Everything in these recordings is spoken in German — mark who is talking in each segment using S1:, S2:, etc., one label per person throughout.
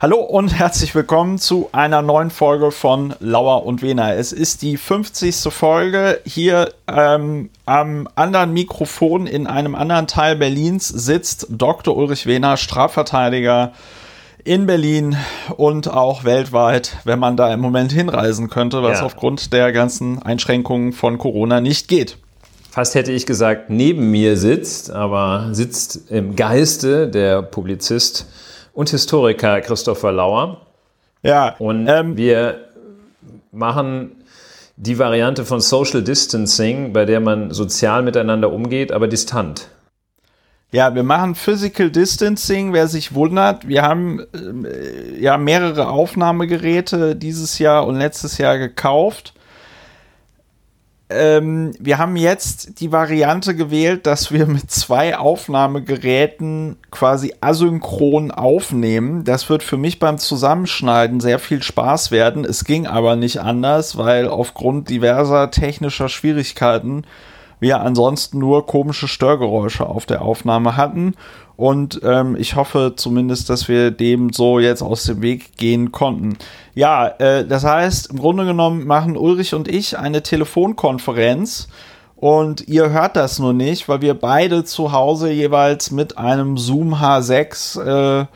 S1: Hallo und herzlich willkommen zu einer neuen Folge von Lauer und Wena. Es ist die 50. Folge. Hier ähm, am anderen Mikrofon in einem anderen Teil Berlins sitzt Dr. Ulrich Wehner, Strafverteidiger in Berlin und auch weltweit, wenn man da im Moment hinreisen könnte, was ja. aufgrund der ganzen Einschränkungen von Corona nicht geht.
S2: Fast hätte ich gesagt, neben mir sitzt, aber sitzt im Geiste der Publizist und Historiker Christopher Lauer.
S1: Ja.
S2: Und ähm, wir machen die Variante von Social Distancing, bei der man sozial miteinander umgeht, aber distant.
S1: Ja, wir machen Physical Distancing, wer sich wundert. Wir haben äh, ja mehrere Aufnahmegeräte dieses Jahr und letztes Jahr gekauft ähm, wir haben jetzt die Variante gewählt, dass wir mit zwei Aufnahmegeräten quasi asynchron aufnehmen. Das wird für mich beim Zusammenschneiden sehr viel Spaß werden. Es ging aber nicht anders, weil aufgrund diverser technischer Schwierigkeiten wir ansonsten nur komische Störgeräusche auf der Aufnahme hatten. Und ähm, ich hoffe zumindest, dass wir dem so jetzt aus dem Weg gehen konnten. Ja, äh, das heißt, im Grunde genommen machen Ulrich und ich eine Telefonkonferenz. Und ihr hört das nur nicht, weil wir beide zu Hause jeweils mit einem Zoom H6 äh,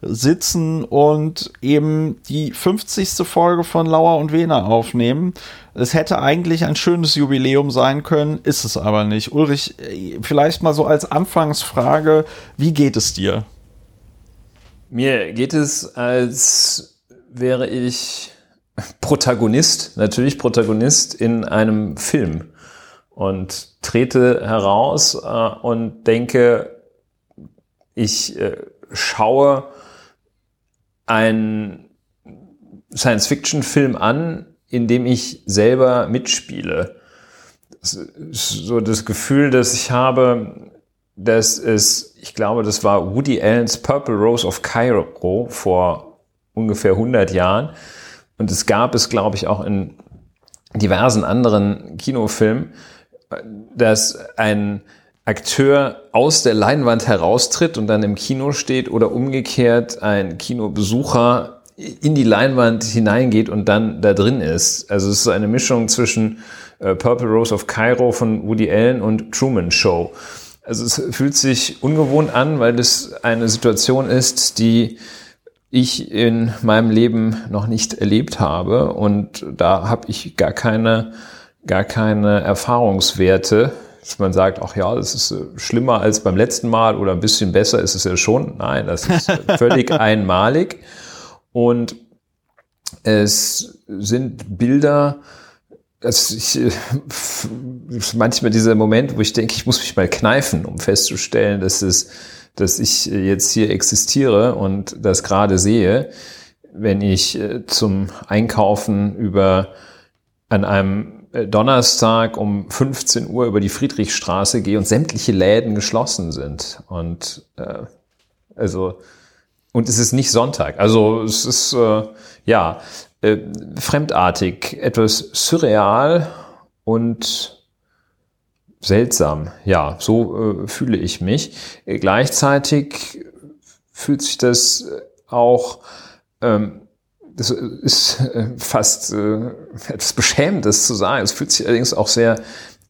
S1: sitzen und eben die 50. Folge von Lauer und Wehner aufnehmen. Es hätte eigentlich ein schönes Jubiläum sein können, ist es aber nicht. Ulrich, vielleicht mal so als Anfangsfrage, wie geht es dir?
S2: Mir geht es, als wäre ich Protagonist, natürlich Protagonist in einem Film und trete heraus äh, und denke, ich äh, schaue einen Science-Fiction-Film an, in dem ich selber mitspiele. So das Gefühl, dass ich habe, dass es, ich glaube, das war Woody Allen's Purple Rose of Cairo vor ungefähr 100 Jahren. Und es gab es, glaube ich, auch in diversen anderen Kinofilmen, dass ein Akteur aus der Leinwand heraustritt und dann im Kino steht oder umgekehrt ein Kinobesucher in die Leinwand hineingeht und dann da drin ist. Also es ist eine Mischung zwischen äh, Purple Rose of Cairo von Woody Allen und Truman Show. Also es fühlt sich ungewohnt an, weil es eine Situation ist, die ich in meinem Leben noch nicht erlebt habe und da habe ich gar keine gar keine Erfahrungswerte dass man sagt, ach ja, das ist äh, schlimmer als beim letzten Mal oder ein bisschen besser ist es ja schon. Nein, das ist völlig einmalig. Und es sind Bilder, also ich, äh, manchmal dieser Moment, wo ich denke, ich muss mich mal kneifen, um festzustellen, dass es, dass ich jetzt hier existiere und das gerade sehe, wenn ich äh, zum Einkaufen über an einem äh, Donnerstag um 15 Uhr über die Friedrichstraße gehe und sämtliche Läden geschlossen sind. Und äh, also und es ist nicht Sonntag. Also es ist äh, ja äh, fremdartig, etwas surreal und seltsam. Ja, so äh, fühle ich mich. Äh, gleichzeitig fühlt sich das auch ähm, das ist äh, fast äh, etwas Beschämendes zu sagen. Es fühlt sich allerdings auch sehr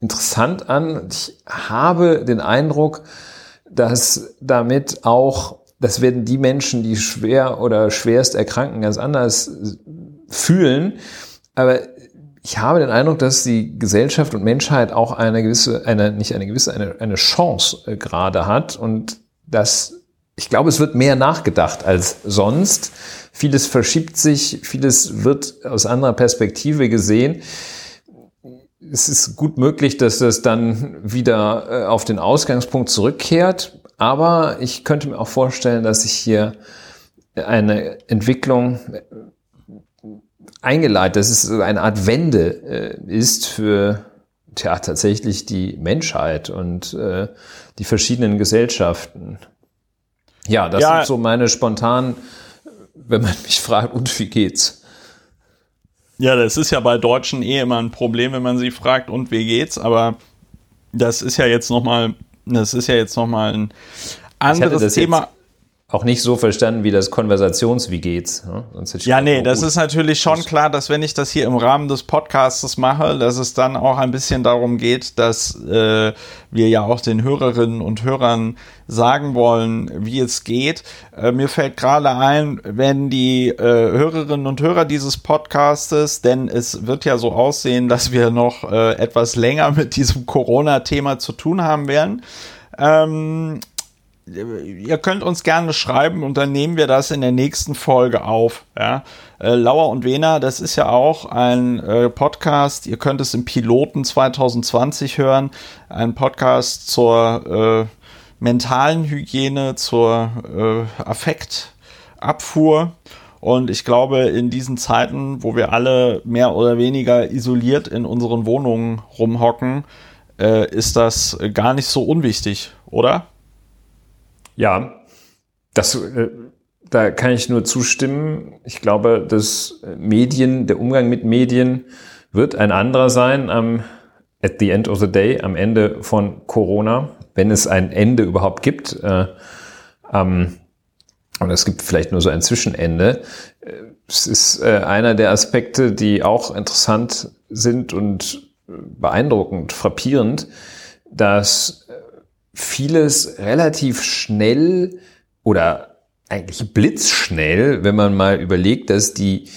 S2: interessant an. Ich habe den Eindruck, dass damit auch, das werden die Menschen, die schwer oder schwerst erkranken, ganz anders fühlen. Aber ich habe den Eindruck, dass die Gesellschaft und Menschheit auch eine gewisse, eine, nicht eine gewisse, eine, eine Chance äh, gerade hat und dass ich glaube, es wird mehr nachgedacht als sonst. Vieles verschiebt sich, vieles wird aus anderer Perspektive gesehen. Es ist gut möglich, dass das dann wieder äh, auf den Ausgangspunkt zurückkehrt. Aber ich könnte mir auch vorstellen, dass sich hier eine Entwicklung äh, eingeleitet, dass es eine Art Wende äh, ist für ja, tatsächlich die Menschheit und die verschiedenen Gesellschaften. Ja, das ja. sind so meine spontanen, wenn man mich fragt, und wie geht's?
S1: Ja, das ist ja bei Deutschen eh immer ein Problem, wenn man sie fragt, und wie geht's? Aber das ist ja jetzt nochmal, das ist ja jetzt nochmal ein anderes Thema.
S2: Auch nicht so verstanden wie das Konversations, wie geht's.
S1: Ne? ja, nee, das ist natürlich schon klar, dass wenn ich das hier im Rahmen des Podcasts mache, dass es dann auch ein bisschen darum geht, dass äh, wir ja auch den Hörerinnen und Hörern sagen wollen, wie es geht. Äh, mir fällt gerade ein, wenn die äh, Hörerinnen und Hörer dieses Podcastes, denn es wird ja so aussehen, dass wir noch äh, etwas länger mit diesem Corona-Thema zu tun haben werden. Ähm, ihr könnt uns gerne schreiben und dann nehmen wir das in der nächsten Folge auf. Ja? Äh, Lauer und Wena, das ist ja auch ein äh, Podcast. Ihr könnt es im Piloten 2020 hören. Ein Podcast zur äh, mentalen Hygiene, zur äh, Affektabfuhr. Und ich glaube, in diesen Zeiten, wo wir alle mehr oder weniger isoliert in unseren Wohnungen rumhocken, äh, ist das gar nicht so unwichtig, oder?
S2: Ja, das, äh, da kann ich nur zustimmen. Ich glaube, dass Medien, der Umgang mit Medien wird ein anderer sein am, at the end of the day, am Ende von Corona, wenn es ein Ende überhaupt gibt. Äh, ähm, und es gibt vielleicht nur so ein Zwischenende. Äh, es ist äh, einer der Aspekte, die auch interessant sind und beeindruckend, frappierend, dass vieles relativ schnell oder eigentlich blitzschnell, wenn man mal überlegt, dass die,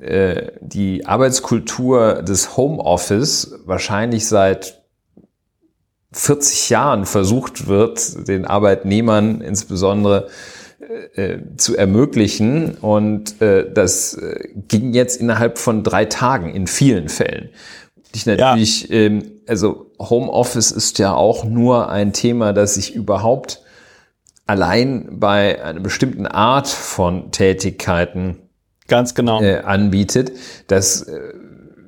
S2: äh, die Arbeitskultur des Homeoffice wahrscheinlich seit 40 Jahren versucht wird, den Arbeitnehmern insbesondere äh, zu ermöglichen. Und äh, das äh, ging jetzt innerhalb von drei Tagen in vielen Fällen. Ich natürlich, ja. ähm, also Homeoffice ist ja auch nur ein Thema, das sich überhaupt allein bei einer bestimmten Art von Tätigkeiten
S1: ganz genau
S2: äh, anbietet. Das äh,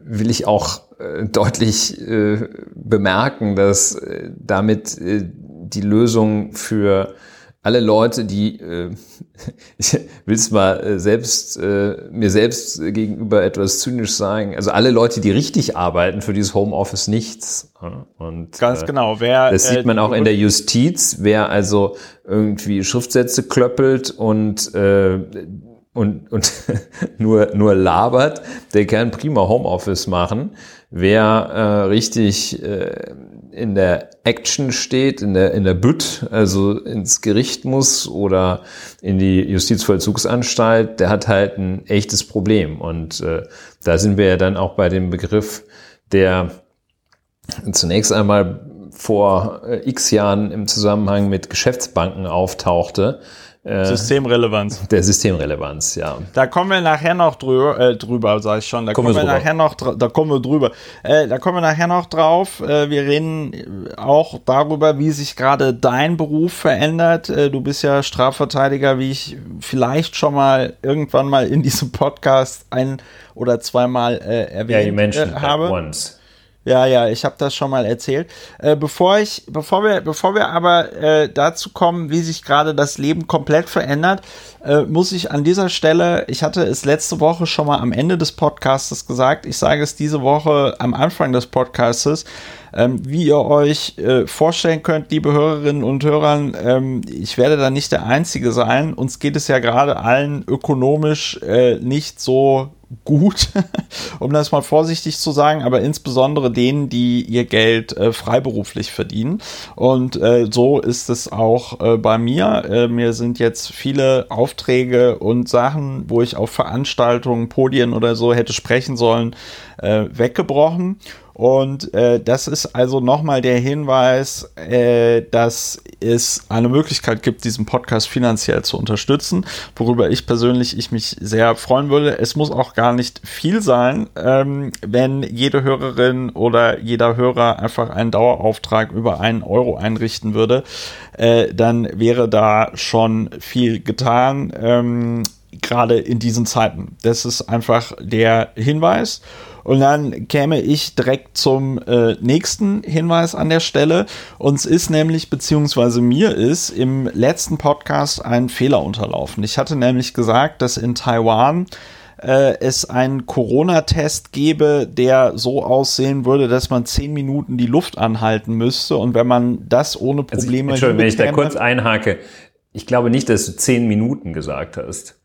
S2: will ich auch äh, deutlich äh, bemerken, dass äh, damit äh, die Lösung für alle Leute, die, äh, ich will es mal äh, selbst, äh, mir selbst gegenüber etwas zynisch sagen, also alle Leute, die richtig arbeiten für dieses Homeoffice nichts.
S1: Und ganz äh, genau, wer
S2: das sieht äh, man auch in der Justiz, wer also irgendwie Schriftsätze klöppelt und äh, und, und nur, nur labert, der kann prima Homeoffice machen. Wer äh, richtig äh, in der Action steht, in der, in der Bütt, also ins Gericht muss oder in die Justizvollzugsanstalt, der hat halt ein echtes Problem. Und äh, da sind wir ja dann auch bei dem Begriff, der zunächst einmal vor äh, x Jahren im Zusammenhang mit Geschäftsbanken auftauchte,
S1: äh, Systemrelevanz.
S2: Der Systemrelevanz, ja.
S1: Da kommen wir nachher noch drüber, äh, drüber sag ich schon. Da kommen, kommen wir, nachher noch, da kommen wir drüber. Äh, da kommen wir nachher noch drauf. Äh, wir reden auch darüber, wie sich gerade dein Beruf verändert. Äh, du bist ja Strafverteidiger, wie ich vielleicht schon mal irgendwann mal in diesem Podcast ein oder zweimal äh, erwähnt
S2: yeah, äh, habe. Once.
S1: Ja, ja, ich habe das schon mal erzählt. Äh, bevor ich, bevor wir, bevor wir aber äh, dazu kommen, wie sich gerade das Leben komplett verändert, äh, muss ich an dieser Stelle, ich hatte es letzte Woche schon mal am Ende des Podcastes gesagt, ich sage es diese Woche am Anfang des Podcastes, ähm, wie ihr euch äh, vorstellen könnt, liebe Hörerinnen und Hörer, ähm, ich werde da nicht der Einzige sein. Uns geht es ja gerade allen ökonomisch äh, nicht so gut, um das mal vorsichtig zu sagen, aber insbesondere denen, die ihr Geld äh, freiberuflich verdienen. Und äh, so ist es auch äh, bei mir. Äh, mir sind jetzt viele Aufträge und Sachen, wo ich auf Veranstaltungen, Podien oder so hätte sprechen sollen, äh, weggebrochen. Und äh, das ist also nochmal der Hinweis, äh, dass es eine Möglichkeit gibt, diesen Podcast finanziell zu unterstützen, worüber ich persönlich ich mich sehr freuen würde. Es muss auch gar nicht viel sein, ähm, wenn jede Hörerin oder jeder Hörer einfach einen Dauerauftrag über einen Euro einrichten würde, äh, dann wäre da schon viel getan, ähm, gerade in diesen Zeiten. Das ist einfach der Hinweis. Und dann käme ich direkt zum äh, nächsten Hinweis an der Stelle. Uns ist nämlich, beziehungsweise mir ist im letzten Podcast ein Fehler unterlaufen. Ich hatte nämlich gesagt, dass in Taiwan äh, es einen Corona-Test gäbe, der so aussehen würde, dass man zehn Minuten die Luft anhalten müsste. Und wenn man das ohne Probleme.
S2: Also ich, Entschuldigung, wenn ich da kurz einhake. Ich glaube nicht, dass du zehn Minuten gesagt hast.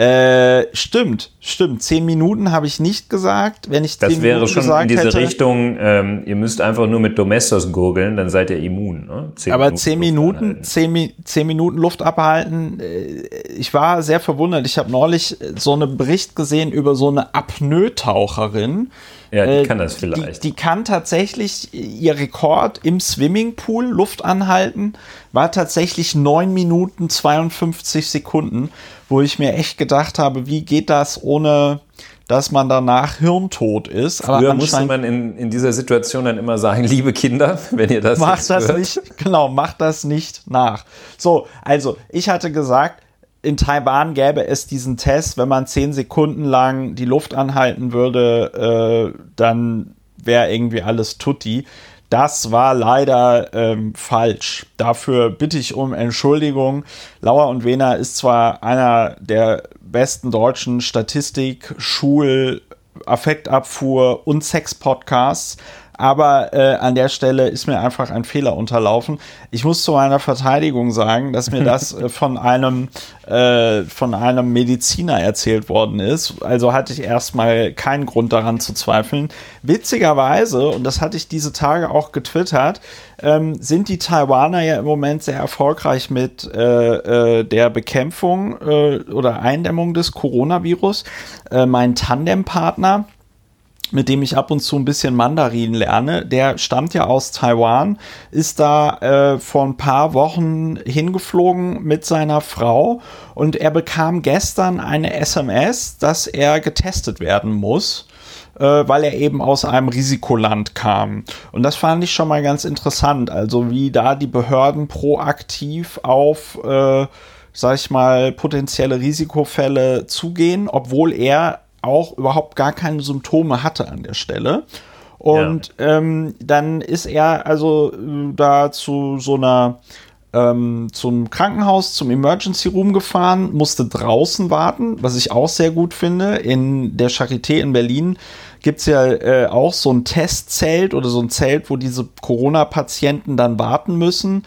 S1: Äh, stimmt, stimmt. Zehn Minuten habe ich nicht gesagt. Wenn ich
S2: Das
S1: zehn
S2: wäre
S1: Minuten
S2: schon
S1: gesagt
S2: in diese
S1: hätte,
S2: Richtung, ähm, ihr müsst einfach nur mit Domestos gurgeln, dann seid ihr immun. Ne? Zehn
S1: Aber zehn
S2: Luft
S1: Minuten, zehn, zehn Minuten Luft abhalten. äh, Ich war sehr verwundert. Ich habe neulich so einen Bericht gesehen über so eine Apnoe-Taucherin.
S2: Ja, die
S1: Äh,
S2: kann das vielleicht.
S1: Die, die kann tatsächlich, ihr Rekord im Swimmingpool, Luft anhalten, war tatsächlich 9 Minuten 52 Sekunden, wo ich mir echt gedacht habe, wie geht das ohne, dass man danach hirntot ist. Aber
S2: Früher musste man in, in dieser Situation dann immer sagen, liebe Kinder, wenn ihr das
S1: macht das
S2: hört.
S1: nicht, genau, macht das nicht nach. So, also ich hatte gesagt, in Taiwan gäbe es diesen Test, wenn man 10 Sekunden lang die Luft anhalten würde, äh, dann wäre irgendwie alles tutti. Das war leider ähm, falsch. Dafür bitte ich um Entschuldigung. Lauer und Wehner ist zwar einer der besten deutschen Statistik, Schul, Affektabfuhr und Sex-Podcasts, aber äh, an der Stelle ist mir einfach ein Fehler unterlaufen. Ich muss zu meiner Verteidigung sagen, dass mir das äh, von einem äh, von einem Mediziner erzählt worden ist. Also hatte ich erstmal keinen Grund daran zu zweifeln. Witzigerweise, und das hatte ich diese Tage auch getwittert, ähm, sind die Taiwaner ja im Moment sehr erfolgreich mit äh, äh, der Bekämpfung äh, oder Eindämmung des Coronavirus. Äh, mein Tandempartner mit dem ich ab und zu ein bisschen Mandarin lerne, der stammt ja aus Taiwan, ist da äh, vor ein paar Wochen hingeflogen mit seiner Frau und er bekam gestern eine SMS, dass er getestet werden muss äh, weil er eben aus einem Risikoland kam. Und das fand ich schon mal ganz interessant, also wie da die Behörden proaktiv auf, äh, sag ich mal, potenzielle Risikofälle zugehen, obwohl er auch überhaupt gar keine Symptome hatte an der Stelle. Und ähm, dann ist er also äh, da zu so einer ähm, zum Krankenhaus, zum Emergency Room gefahren, musste draußen warten, was ich auch sehr gut finde. In der Charité in Berlin gibt's ja äh, auch so ein Testzelt oder so ein Zelt, wo diese Corona-Patienten dann warten müssen.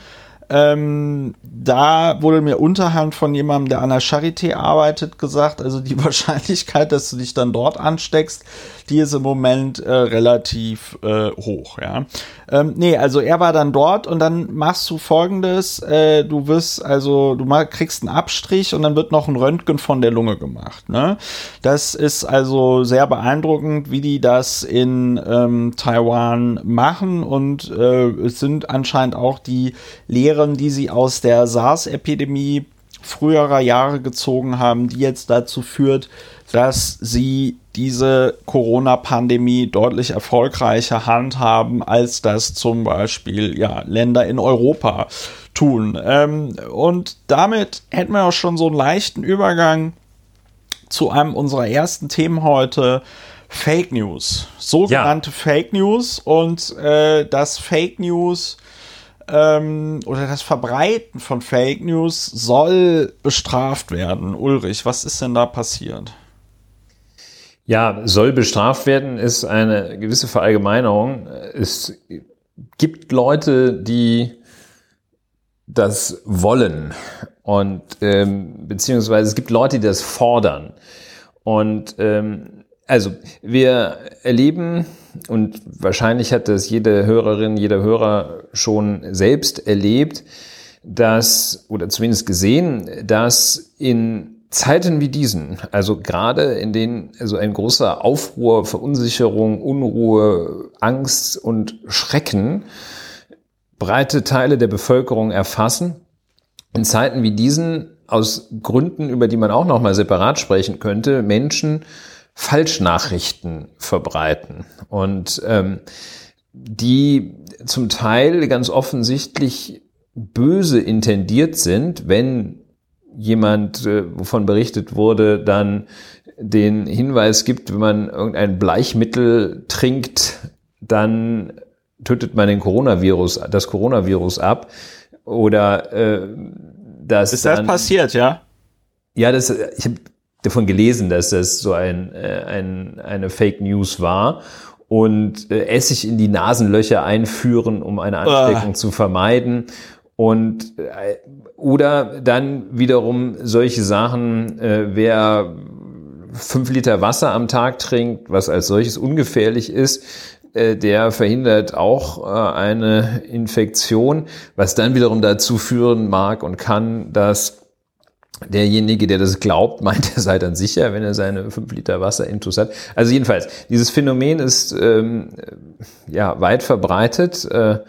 S1: Ähm, da wurde mir unterhand von jemandem, der an der Charité arbeitet, gesagt, also die Wahrscheinlichkeit, dass du dich dann dort ansteckst, die ist im Moment äh, relativ äh, hoch, ja. Ähm, nee, also er war dann dort und dann machst du folgendes, äh, du wirst, also du mal, kriegst einen Abstrich und dann wird noch ein Röntgen von der Lunge gemacht, ne. Das ist also sehr beeindruckend, wie die das in ähm, Taiwan machen und äh, es sind anscheinend auch die Lehren, die sie aus der SARS-Epidemie früherer Jahre gezogen haben, die jetzt dazu führt, dass sie diese Corona-Pandemie deutlich erfolgreicher handhaben, als das zum Beispiel ja, Länder in Europa tun. Ähm, und damit hätten wir auch schon so einen leichten Übergang zu einem unserer ersten Themen heute. Fake News. Sogenannte Fake News und äh, das Fake News ähm, oder das Verbreiten von Fake News soll bestraft werden. Ulrich, was ist denn da passiert?
S2: Ja, soll bestraft werden, ist eine gewisse Verallgemeinerung. Es gibt Leute, die das wollen und ähm, beziehungsweise es gibt Leute, die das fordern. Und ähm, also wir erleben und wahrscheinlich hat das jede Hörerin, jeder Hörer schon selbst erlebt, dass oder zumindest gesehen, dass in Zeiten wie diesen, also gerade in denen also ein großer Aufruhr, Verunsicherung, Unruhe, Angst und Schrecken breite Teile der Bevölkerung erfassen, in Zeiten wie diesen aus Gründen, über die man auch noch mal separat sprechen könnte, Menschen Falschnachrichten verbreiten. Und ähm, die zum Teil ganz offensichtlich böse intendiert sind, wenn jemand, äh, wovon berichtet wurde, dann den Hinweis gibt, wenn man irgendein Bleichmittel trinkt, dann tötet man den Coronavirus, das Coronavirus ab. Oder äh, dass
S1: Ist das
S2: dann,
S1: passiert, ja?
S2: ja, das, ich habe davon gelesen, dass das so ein, äh, ein, eine Fake News war und äh, Essig in die Nasenlöcher einführen, um eine Ansteckung zu vermeiden Und äh, oder dann wiederum solche Sachen, äh, wer fünf Liter Wasser am Tag trinkt, was als solches ungefährlich ist, äh, der verhindert auch äh, eine Infektion, was dann wiederum dazu führen mag und kann, dass derjenige, der das glaubt, meint, er sei dann sicher, wenn er seine fünf Liter Wasser intus hat. Also jedenfalls, dieses Phänomen ist ähm, ja weit verbreitet, äh,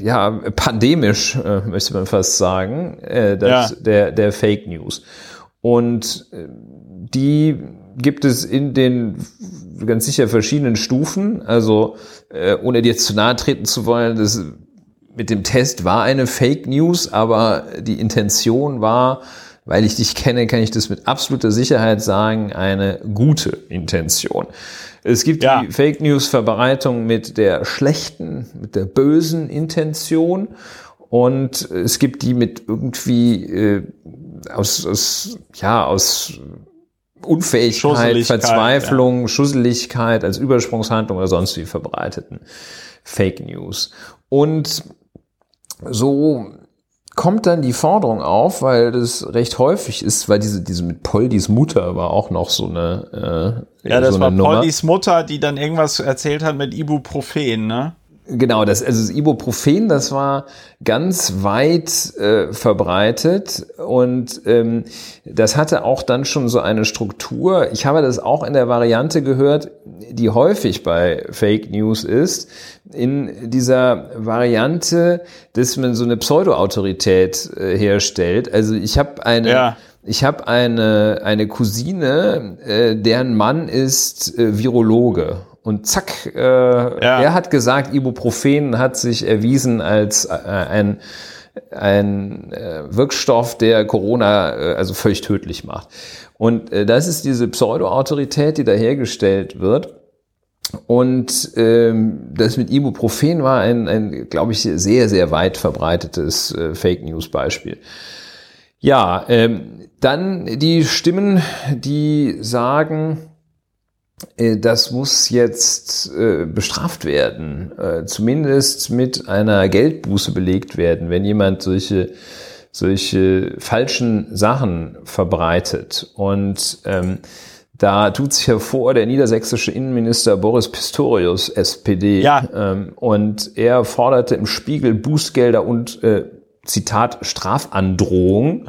S2: ja pandemisch äh, möchte man fast sagen, äh, das, ja. der der Fake News. Und äh, die gibt es in den ganz sicher verschiedenen Stufen. Also äh, ohne dir jetzt zu nahe treten zu wollen, das mit dem Test war eine Fake News, aber die Intention war, weil ich dich kenne, kann ich das mit absoluter Sicherheit sagen, eine gute Intention. Es gibt ja. die Fake News Verbreitung mit der schlechten, mit der bösen Intention und es gibt die mit irgendwie äh, aus, aus ja aus Unfähigkeit, Verzweiflung, ja. Schusseligkeit als Übersprungshandlung oder sonst wie verbreiteten Fake News. Und so kommt dann die Forderung auf, weil das recht häufig ist, weil diese, diese mit Poldis Mutter war auch noch so eine.
S1: Äh, ja, das so war Poldis Mutter, die dann irgendwas erzählt hat mit Ibuprofen, ne?
S2: Genau, das, also das Ibuprofen, das war ganz weit äh, verbreitet und ähm, das hatte auch dann schon so eine Struktur. Ich habe das auch in der Variante gehört, die häufig bei Fake News ist, in dieser Variante, dass man so eine Pseudo-Autorität äh, herstellt. Also ich habe eine ja. Ich habe eine, eine Cousine, äh, deren Mann ist äh, Virologe und zack, äh, ja. er hat gesagt, Ibuprofen hat sich erwiesen als äh, ein, ein äh, Wirkstoff, der Corona äh, also völlig tödlich macht. Und äh, das ist diese Pseudo-Autorität, die da hergestellt wird. Und ähm, das mit Ibuprofen war ein, ein glaube ich, sehr, sehr weit verbreitetes äh, Fake News-Beispiel. Ja, ähm, dann die Stimmen, die sagen, das muss jetzt äh, bestraft werden, äh, zumindest mit einer Geldbuße belegt werden, wenn jemand solche solche falschen Sachen verbreitet. Und ähm, da tut sich hervor der niedersächsische Innenminister Boris Pistorius, SPD. Ja. Ähm, und er forderte im Spiegel Bußgelder und, äh, Zitat, Strafandrohung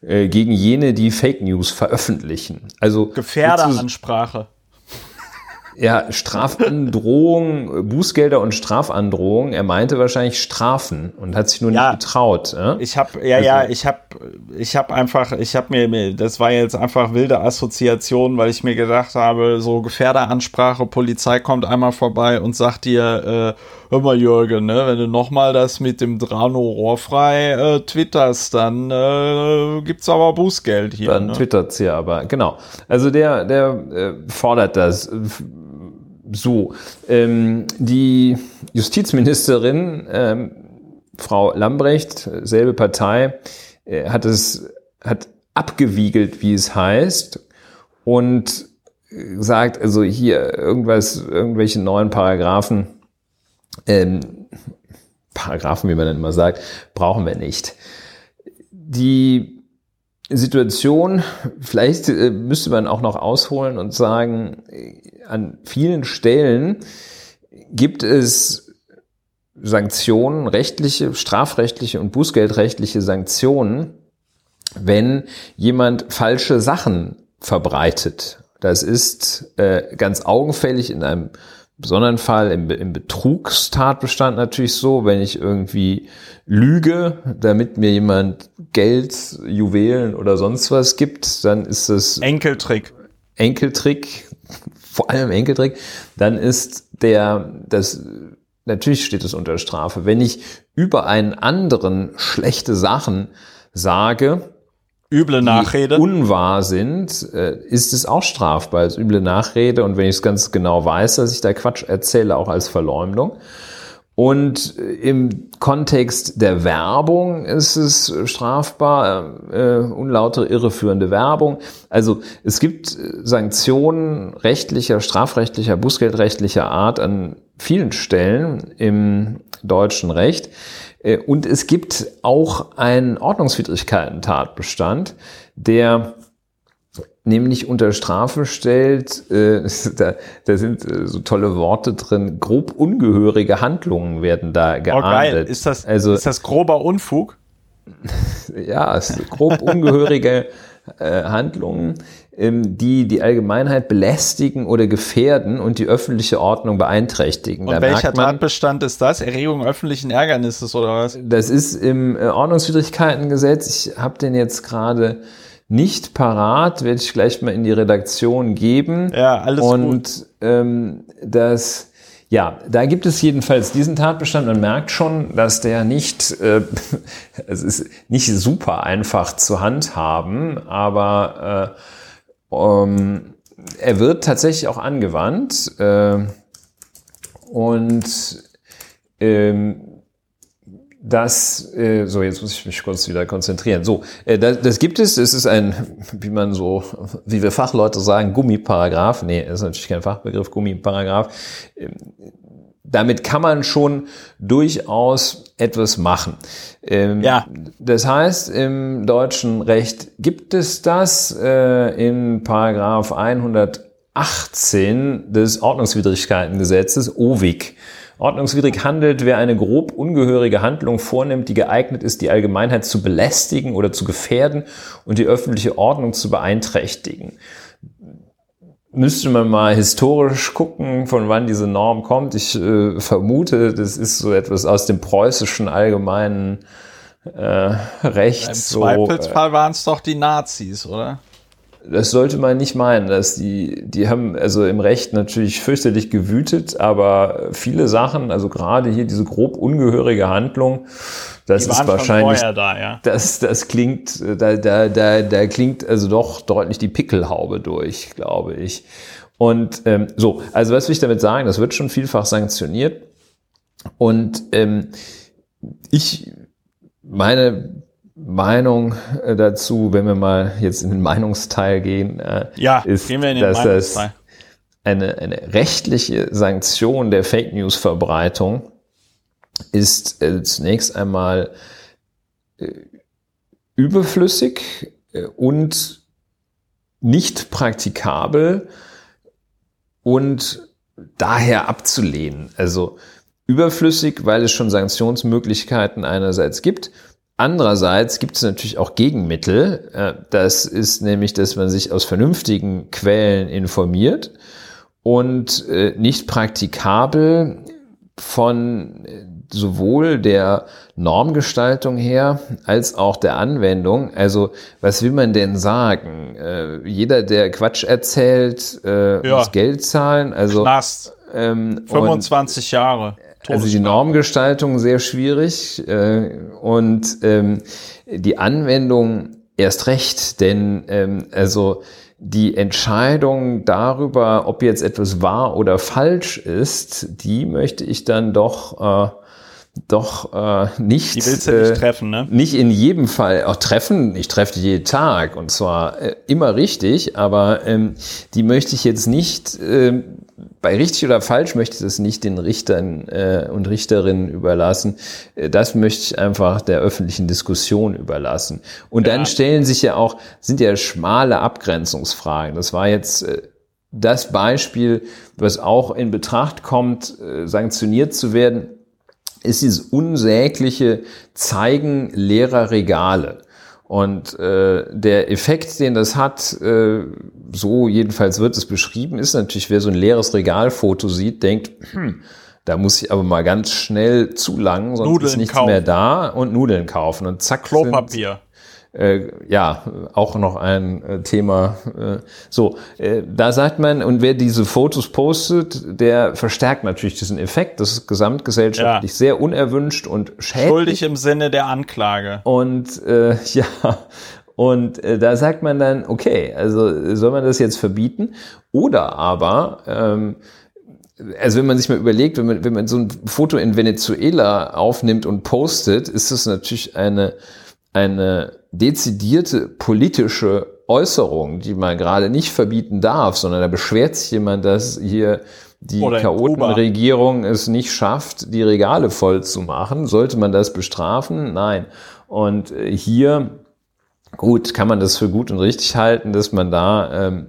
S2: äh, gegen jene, die Fake News veröffentlichen. Also
S1: Gefährderansprache.
S2: Ja, Strafandrohung, Bußgelder und Strafandrohung. Er meinte wahrscheinlich Strafen und hat sich nur ja, nicht getraut.
S1: Ja? Ich habe, ja, also, ja, ich habe, ich habe einfach, ich habe mir, das war jetzt einfach wilde Assoziation, weil ich mir gedacht habe, so Gefährderansprache, Polizei kommt einmal vorbei und sagt dir, äh, hör mal Jürgen, ne, wenn du nochmal das mit dem Drano rohrfrei äh, twitterst, dann äh, gibt's aber Bußgeld hier.
S2: Dann
S1: ne?
S2: twittert's ja aber, genau. Also der, der äh, fordert das so, ähm, die Justizministerin, ähm, Frau Lambrecht, selbe Partei, äh, hat es, hat abgewiegelt, wie es heißt, und sagt, also hier irgendwas, irgendwelche neuen Paragraphen, ähm, Paragraphen, wie man dann immer sagt, brauchen wir nicht. Die Situation, vielleicht äh, müsste man auch noch ausholen und sagen, äh, an vielen Stellen gibt es Sanktionen, rechtliche, strafrechtliche und bußgeldrechtliche Sanktionen, wenn jemand falsche Sachen verbreitet. Das ist äh, ganz augenfällig in einem besonderen Fall im, im Betrugstatbestand natürlich so, wenn ich irgendwie lüge, damit mir jemand Geld, Juwelen oder sonst was gibt, dann ist das
S1: Enkeltrick.
S2: Enkeltrick, vor allem Enkeltrick, dann ist der, das, natürlich steht es unter Strafe. Wenn ich über einen anderen schlechte Sachen sage,
S1: üble Nachrede.
S2: unwahr sind, äh, ist es auch strafbar als üble Nachrede. Und wenn ich es ganz genau weiß, dass ich da Quatsch erzähle, auch als Verleumdung. Und äh, im Kontext der Werbung ist es strafbar, äh, unlautere, irreführende Werbung. Also es gibt Sanktionen rechtlicher, strafrechtlicher, bußgeldrechtlicher Art an vielen Stellen im deutschen Recht. Äh, und es gibt auch einen Ordnungswidrigkeiten-Tatbestand, der nämlich unter Strafe stellt, äh, da, da sind äh, so tolle Worte drin, grob ungehörige Handlungen werden da geahndet. Oh geil,
S1: ist das, also, ist das grober Unfug?
S2: ja, grob ungehörige äh, Handlungen, ähm, die die Allgemeinheit belästigen oder gefährden und die öffentliche Ordnung beeinträchtigen.
S1: Und da welcher man, Tatbestand ist das? Erregung öffentlichen Ärgernisses oder was?
S2: Das ist im äh, Ordnungswidrigkeitengesetz. Ich habe den jetzt gerade nicht parat, werde ich gleich mal in die Redaktion geben.
S1: Ja, alles
S2: und, gut. Und ähm, das ja, da gibt es jedenfalls diesen Tatbestand. Man merkt schon, dass der nicht, äh, es ist nicht super einfach zu handhaben, aber äh, um, er wird tatsächlich auch angewandt. Äh, und ähm, das, äh, so jetzt muss ich mich kurz wieder konzentrieren. So, äh, das, das gibt es. Es ist ein, wie man so, wie wir Fachleute sagen, Gummiparagraph. Nee, ist natürlich kein Fachbegriff, Gummiparagraph. Ähm, damit kann man schon durchaus etwas machen. Ähm, ja. Das heißt, im deutschen Recht gibt es das äh, in Paragraph 118 des Ordnungswidrigkeitengesetzes, OWIG. Ordnungswidrig handelt, wer eine grob ungehörige Handlung vornimmt, die geeignet ist, die Allgemeinheit zu belästigen oder zu gefährden und die öffentliche Ordnung zu beeinträchtigen. Müsste man mal historisch gucken, von wann diese Norm kommt. Ich äh, vermute, das ist so etwas aus dem preußischen allgemeinen äh, Recht. Im
S1: so, Zweifelsfall äh, waren es doch die Nazis, oder?
S2: Das sollte man nicht meinen, dass die, die haben also im Recht natürlich fürchterlich gewütet, aber viele Sachen, also gerade hier diese grob ungehörige Handlung, das ist wahrscheinlich,
S1: da, ja.
S2: das, das klingt, da, da, da, da klingt also doch deutlich die Pickelhaube durch, glaube ich. Und ähm, so, also was will ich damit sagen? Das wird schon vielfach sanktioniert. Und ähm, ich meine Meinung äh, dazu, wenn wir mal jetzt in den Meinungsteil gehen, äh,
S1: ja,
S2: ist,
S1: gehen wir in
S2: den dass das eine, eine rechtliche Sanktion der Fake News Verbreitung ist äh, zunächst einmal äh, überflüssig äh, und nicht praktikabel und daher abzulehnen. Also überflüssig, weil es schon Sanktionsmöglichkeiten einerseits gibt Andererseits gibt es natürlich auch Gegenmittel. Äh, das ist nämlich, dass man sich aus vernünftigen Quellen informiert und äh, nicht praktikabel von äh, sowohl der Normgestaltung her als auch der Anwendung. Also was will man denn sagen? Jeder, der Quatsch erzählt, ja. muss Geld zahlen. Also
S1: Knast. Ähm, 25 Jahre.
S2: Also die Normgestaltung sehr schwierig äh, und ähm, die Anwendung erst recht, denn ähm, also die Entscheidung darüber, ob jetzt etwas wahr oder falsch ist, die möchte ich dann doch äh, doch äh, nicht.
S1: Die willst du nicht äh, treffen, ne?
S2: Nicht in jedem Fall auch treffen. Ich treffe die jeden Tag und zwar äh, immer richtig, aber ähm, die möchte ich jetzt nicht äh, bei richtig oder falsch möchte ich das nicht den Richtern äh, und Richterinnen überlassen. Äh, das möchte ich einfach der öffentlichen Diskussion überlassen. Und ja. dann stellen sich ja auch, sind ja schmale Abgrenzungsfragen. Das war jetzt äh, das Beispiel, was auch in Betracht kommt, äh, sanktioniert zu werden, ist dieses unsägliche Zeigen leerer Regale. Und äh, der Effekt, den das hat, äh, so jedenfalls wird es beschrieben, ist natürlich, wer so ein leeres Regalfoto sieht, denkt, hm, da muss ich aber mal ganz schnell zulangen, sonst Nudeln ist nichts kaufen. mehr da und Nudeln kaufen. Und zack.
S1: Klopapier
S2: äh, ja, auch noch ein äh, Thema. Äh, so, äh, da sagt man, und wer diese Fotos postet, der verstärkt natürlich diesen Effekt. Das ist gesamtgesellschaftlich ja. sehr unerwünscht und schädlich.
S1: Schuldig im Sinne der Anklage.
S2: Und äh, ja, und äh, da sagt man dann, okay, also soll man das jetzt verbieten? Oder aber, ähm, also wenn man sich mal überlegt, wenn man, wenn man so ein Foto in Venezuela aufnimmt und postet, ist das natürlich eine, eine dezidierte politische Äußerung, die man gerade nicht verbieten darf, sondern da beschwert sich jemand, dass hier die Chaotenregierung es nicht schafft, die Regale voll zu machen. Sollte man das bestrafen? Nein. Und äh, hier, gut, kann man das für gut und richtig halten, dass man da ähm,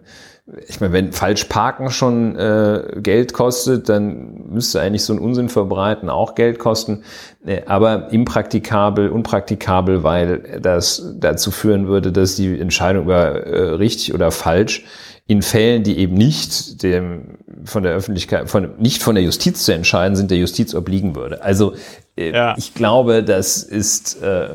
S2: ich meine, wenn falsch parken schon äh, Geld kostet, dann müsste eigentlich so ein Unsinn verbreiten auch Geld kosten. Äh, aber impraktikabel, unpraktikabel, weil das dazu führen würde, dass die Entscheidung über äh, richtig oder falsch in Fällen, die eben nicht dem von der Öffentlichkeit, von, nicht von der Justiz zu entscheiden sind, der Justiz obliegen würde. Also äh, ja. ich glaube, das ist äh,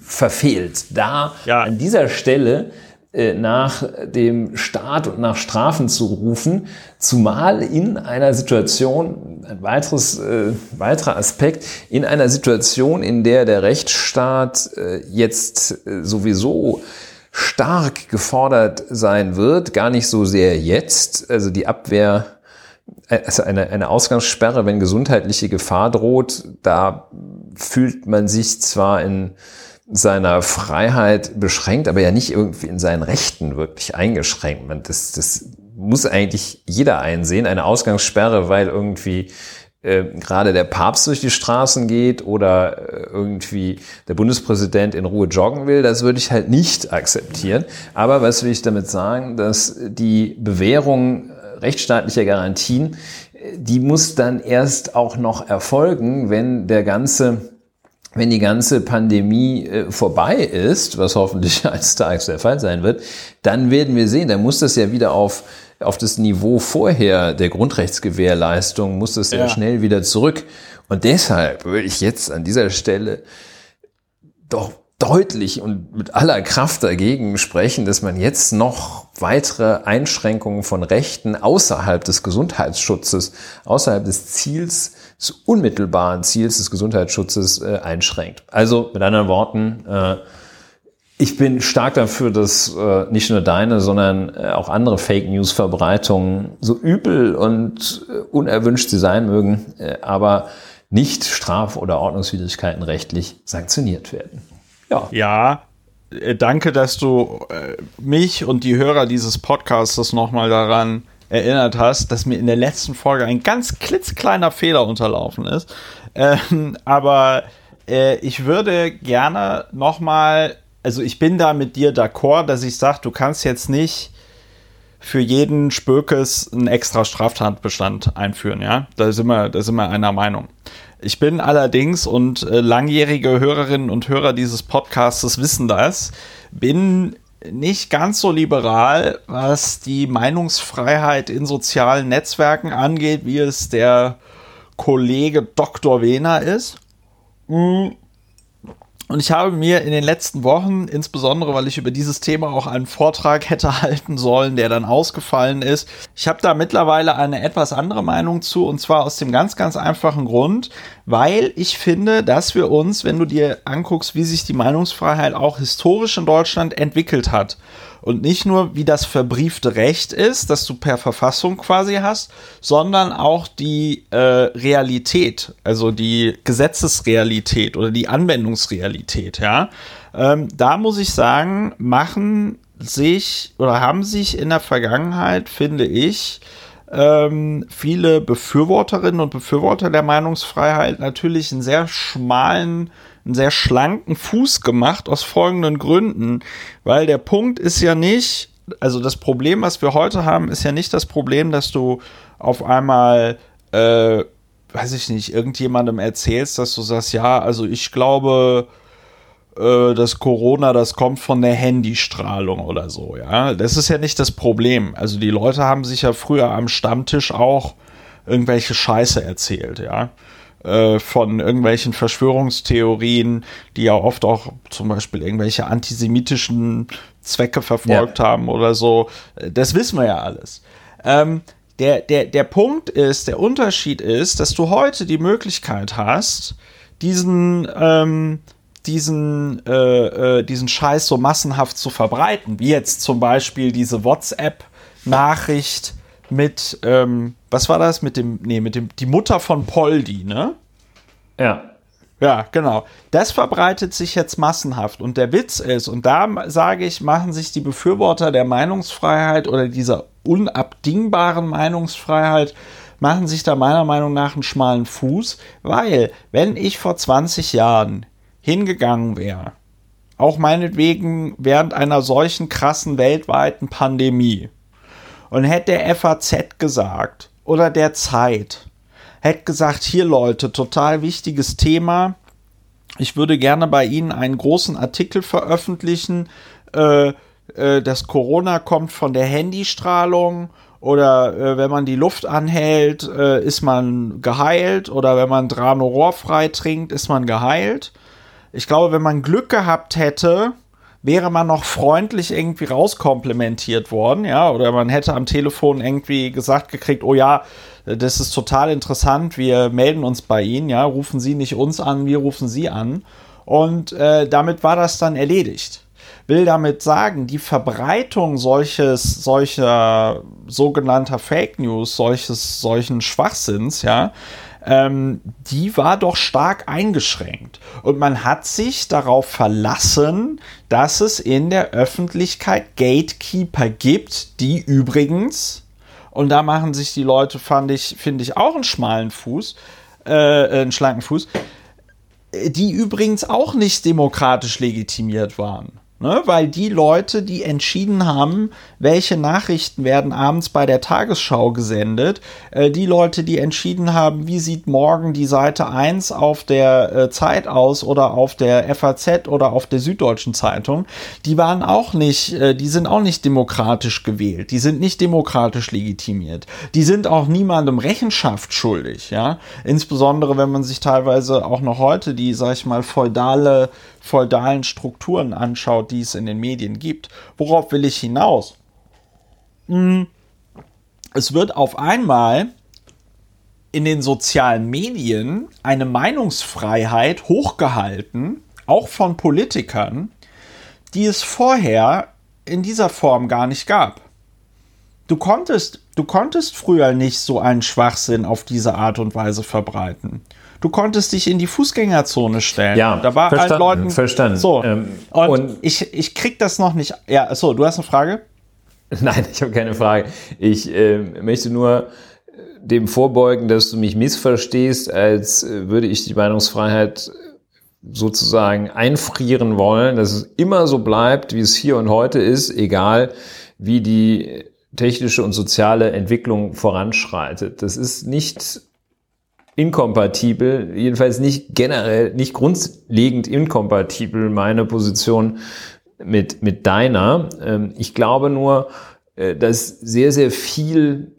S2: verfehlt. Da ja. an dieser Stelle nach dem Staat und nach Strafen zu rufen, zumal in einer Situation, ein weiteres, äh, weiterer Aspekt, in einer Situation, in der der Rechtsstaat äh, jetzt äh, sowieso stark gefordert sein wird, gar nicht so sehr jetzt, also die Abwehr, also eine, eine Ausgangssperre, wenn gesundheitliche Gefahr droht, da fühlt man sich zwar in seiner Freiheit beschränkt, aber ja nicht irgendwie in seinen Rechten wirklich eingeschränkt. Man, das, das muss eigentlich jeder einsehen, eine Ausgangssperre, weil irgendwie äh, gerade der Papst durch die Straßen geht oder äh, irgendwie der Bundespräsident in Ruhe joggen will, das würde ich halt nicht akzeptieren. Aber was will ich damit sagen, dass die Bewährung äh, rechtsstaatlicher Garantien, die muss dann erst auch noch erfolgen, wenn der ganze wenn die ganze Pandemie äh, vorbei ist, was hoffentlich eines Tages der Fall sein wird, dann werden wir sehen, dann muss das ja wieder auf, auf das Niveau vorher der Grundrechtsgewährleistung, muss das ja. ja schnell wieder zurück. Und deshalb würde ich jetzt an dieser Stelle doch deutlich und mit aller Kraft dagegen sprechen, dass man jetzt noch weitere Einschränkungen von Rechten außerhalb des Gesundheitsschutzes, außerhalb des Ziels, des unmittelbaren Ziels des Gesundheitsschutzes äh, einschränkt. Also mit anderen Worten, äh, ich bin stark dafür, dass äh, nicht nur deine, sondern äh, auch andere Fake News Verbreitungen so übel und äh, unerwünscht sie sein mögen, äh, aber nicht Straf- oder Ordnungswidrigkeiten rechtlich sanktioniert werden.
S1: Ja. Ja, äh, danke, dass du äh, mich und die Hörer dieses Podcasts nochmal daran erinnert hast, dass mir in der letzten Folge ein ganz klitzkleiner Fehler unterlaufen ist. Ähm, aber äh, ich würde gerne nochmal, also ich bin da mit dir d'accord, dass ich sage, du kannst jetzt nicht für jeden Spökes einen extra Straftatbestand einführen, ja. Da sind wir, da sind wir einer Meinung. Ich bin allerdings, und äh, langjährige Hörerinnen und Hörer dieses Podcasts wissen das, bin nicht ganz so liberal, was die Meinungsfreiheit in sozialen Netzwerken angeht, wie es der Kollege Dr. Wehner ist. Mhm. Und ich habe mir in den letzten Wochen, insbesondere weil ich über dieses Thema auch einen Vortrag hätte halten sollen, der dann ausgefallen ist, ich habe da mittlerweile eine etwas andere Meinung zu, und zwar aus dem ganz, ganz einfachen Grund, weil ich finde, dass wir uns, wenn du dir anguckst, wie sich die Meinungsfreiheit auch historisch in Deutschland entwickelt hat, und nicht nur, wie das verbriefte Recht ist, das du per Verfassung quasi hast, sondern auch die äh, Realität, also die Gesetzesrealität oder die Anwendungsrealität, ja. Ähm, da muss ich sagen, machen sich oder haben sich in der Vergangenheit, finde ich, ähm, viele Befürworterinnen und Befürworter der Meinungsfreiheit natürlich einen sehr schmalen einen sehr schlanken Fuß gemacht aus folgenden Gründen, weil der Punkt ist ja nicht, also das Problem, was wir heute haben, ist ja nicht das Problem, dass du auf einmal, äh, weiß ich nicht, irgendjemandem erzählst, dass du sagst, ja, also ich glaube, äh, das Corona, das kommt von der Handystrahlung oder so, ja. Das ist ja nicht das Problem. Also die Leute haben sich ja früher am Stammtisch auch irgendwelche Scheiße erzählt, ja. Äh, von irgendwelchen Verschwörungstheorien, die ja oft auch zum Beispiel irgendwelche antisemitischen Zwecke verfolgt ja. haben oder so. Das wissen wir ja alles. Ähm, der, der, der Punkt ist, der Unterschied ist, dass du heute die Möglichkeit hast, diesen, ähm, diesen, äh, äh, diesen Scheiß so massenhaft zu verbreiten, wie jetzt zum Beispiel diese WhatsApp-Nachricht mit, ähm, was war das? Mit dem, nee, mit dem, die Mutter von Poldi, ne?
S2: Ja.
S1: Ja, genau. Das verbreitet sich jetzt massenhaft. Und der Witz ist, und da sage ich, machen sich die Befürworter der Meinungsfreiheit oder dieser unabdingbaren Meinungsfreiheit, machen sich da meiner Meinung nach einen schmalen Fuß, weil wenn ich vor 20 Jahren hingegangen wäre, auch meinetwegen während einer solchen krassen weltweiten Pandemie, und hätte der FAZ gesagt oder der Zeit, hätte gesagt, hier Leute, total wichtiges Thema. Ich würde gerne bei Ihnen einen großen Artikel veröffentlichen. Äh, äh, das Corona kommt von der Handystrahlung oder äh, wenn man die Luft anhält, äh, ist man geheilt oder wenn man Drano frei trinkt, ist man geheilt. Ich glaube, wenn man Glück gehabt hätte, wäre man noch freundlich irgendwie rauskomplementiert worden, ja, oder man hätte am Telefon irgendwie gesagt gekriegt, oh ja, das ist total interessant, wir melden uns bei Ihnen, ja, rufen Sie nicht uns an, wir rufen Sie an. Und äh, damit war das dann erledigt. Will damit sagen, die Verbreitung solches, solcher sogenannter Fake News, solches, solchen Schwachsinns, ja, ähm, die war doch stark eingeschränkt. Und man hat sich darauf verlassen, dass es in der Öffentlichkeit Gatekeeper gibt, die übrigens, und da machen sich die Leute, fand ich, finde ich, auch einen schmalen Fuß, äh, einen schlanken Fuß, die übrigens auch nicht demokratisch legitimiert waren. Ne, weil die Leute, die entschieden haben, welche Nachrichten werden abends bei der Tagesschau gesendet, äh, die Leute, die entschieden haben, wie sieht morgen die Seite 1 auf der äh, Zeit aus oder auf der FAZ oder auf der Süddeutschen Zeitung, die waren auch nicht, äh, die sind auch nicht demokratisch gewählt, die sind nicht demokratisch legitimiert, die sind auch niemandem Rechenschaft schuldig, ja, insbesondere wenn man sich teilweise auch noch heute die, sag ich mal, feudale feudalen Strukturen anschaut, die es in den Medien gibt. Worauf will ich hinaus? Hm, es wird auf einmal in den sozialen Medien eine Meinungsfreiheit hochgehalten, auch von Politikern, die es vorher in dieser Form gar nicht gab. Du konntest, du konntest früher nicht so einen Schwachsinn auf diese Art und Weise verbreiten du konntest dich in die Fußgängerzone stellen.
S2: Ja,
S1: da war
S2: verstanden,
S1: halt Leuten.
S2: Verstanden.
S1: So. Ähm, und, und, ich, ich krieg das noch nicht. Ja, so, du hast eine Frage?
S2: Nein, ich habe keine Frage. Ich äh, möchte nur dem vorbeugen, dass du mich missverstehst, als würde ich die Meinungsfreiheit sozusagen einfrieren wollen, dass es immer so bleibt, wie es hier und heute ist, egal wie die technische und soziale Entwicklung voranschreitet. Das ist nicht inkompatibel, jedenfalls nicht generell, nicht grundlegend inkompatibel, meine Position mit, mit deiner. Ähm, ich glaube nur, äh, dass sehr, sehr viel,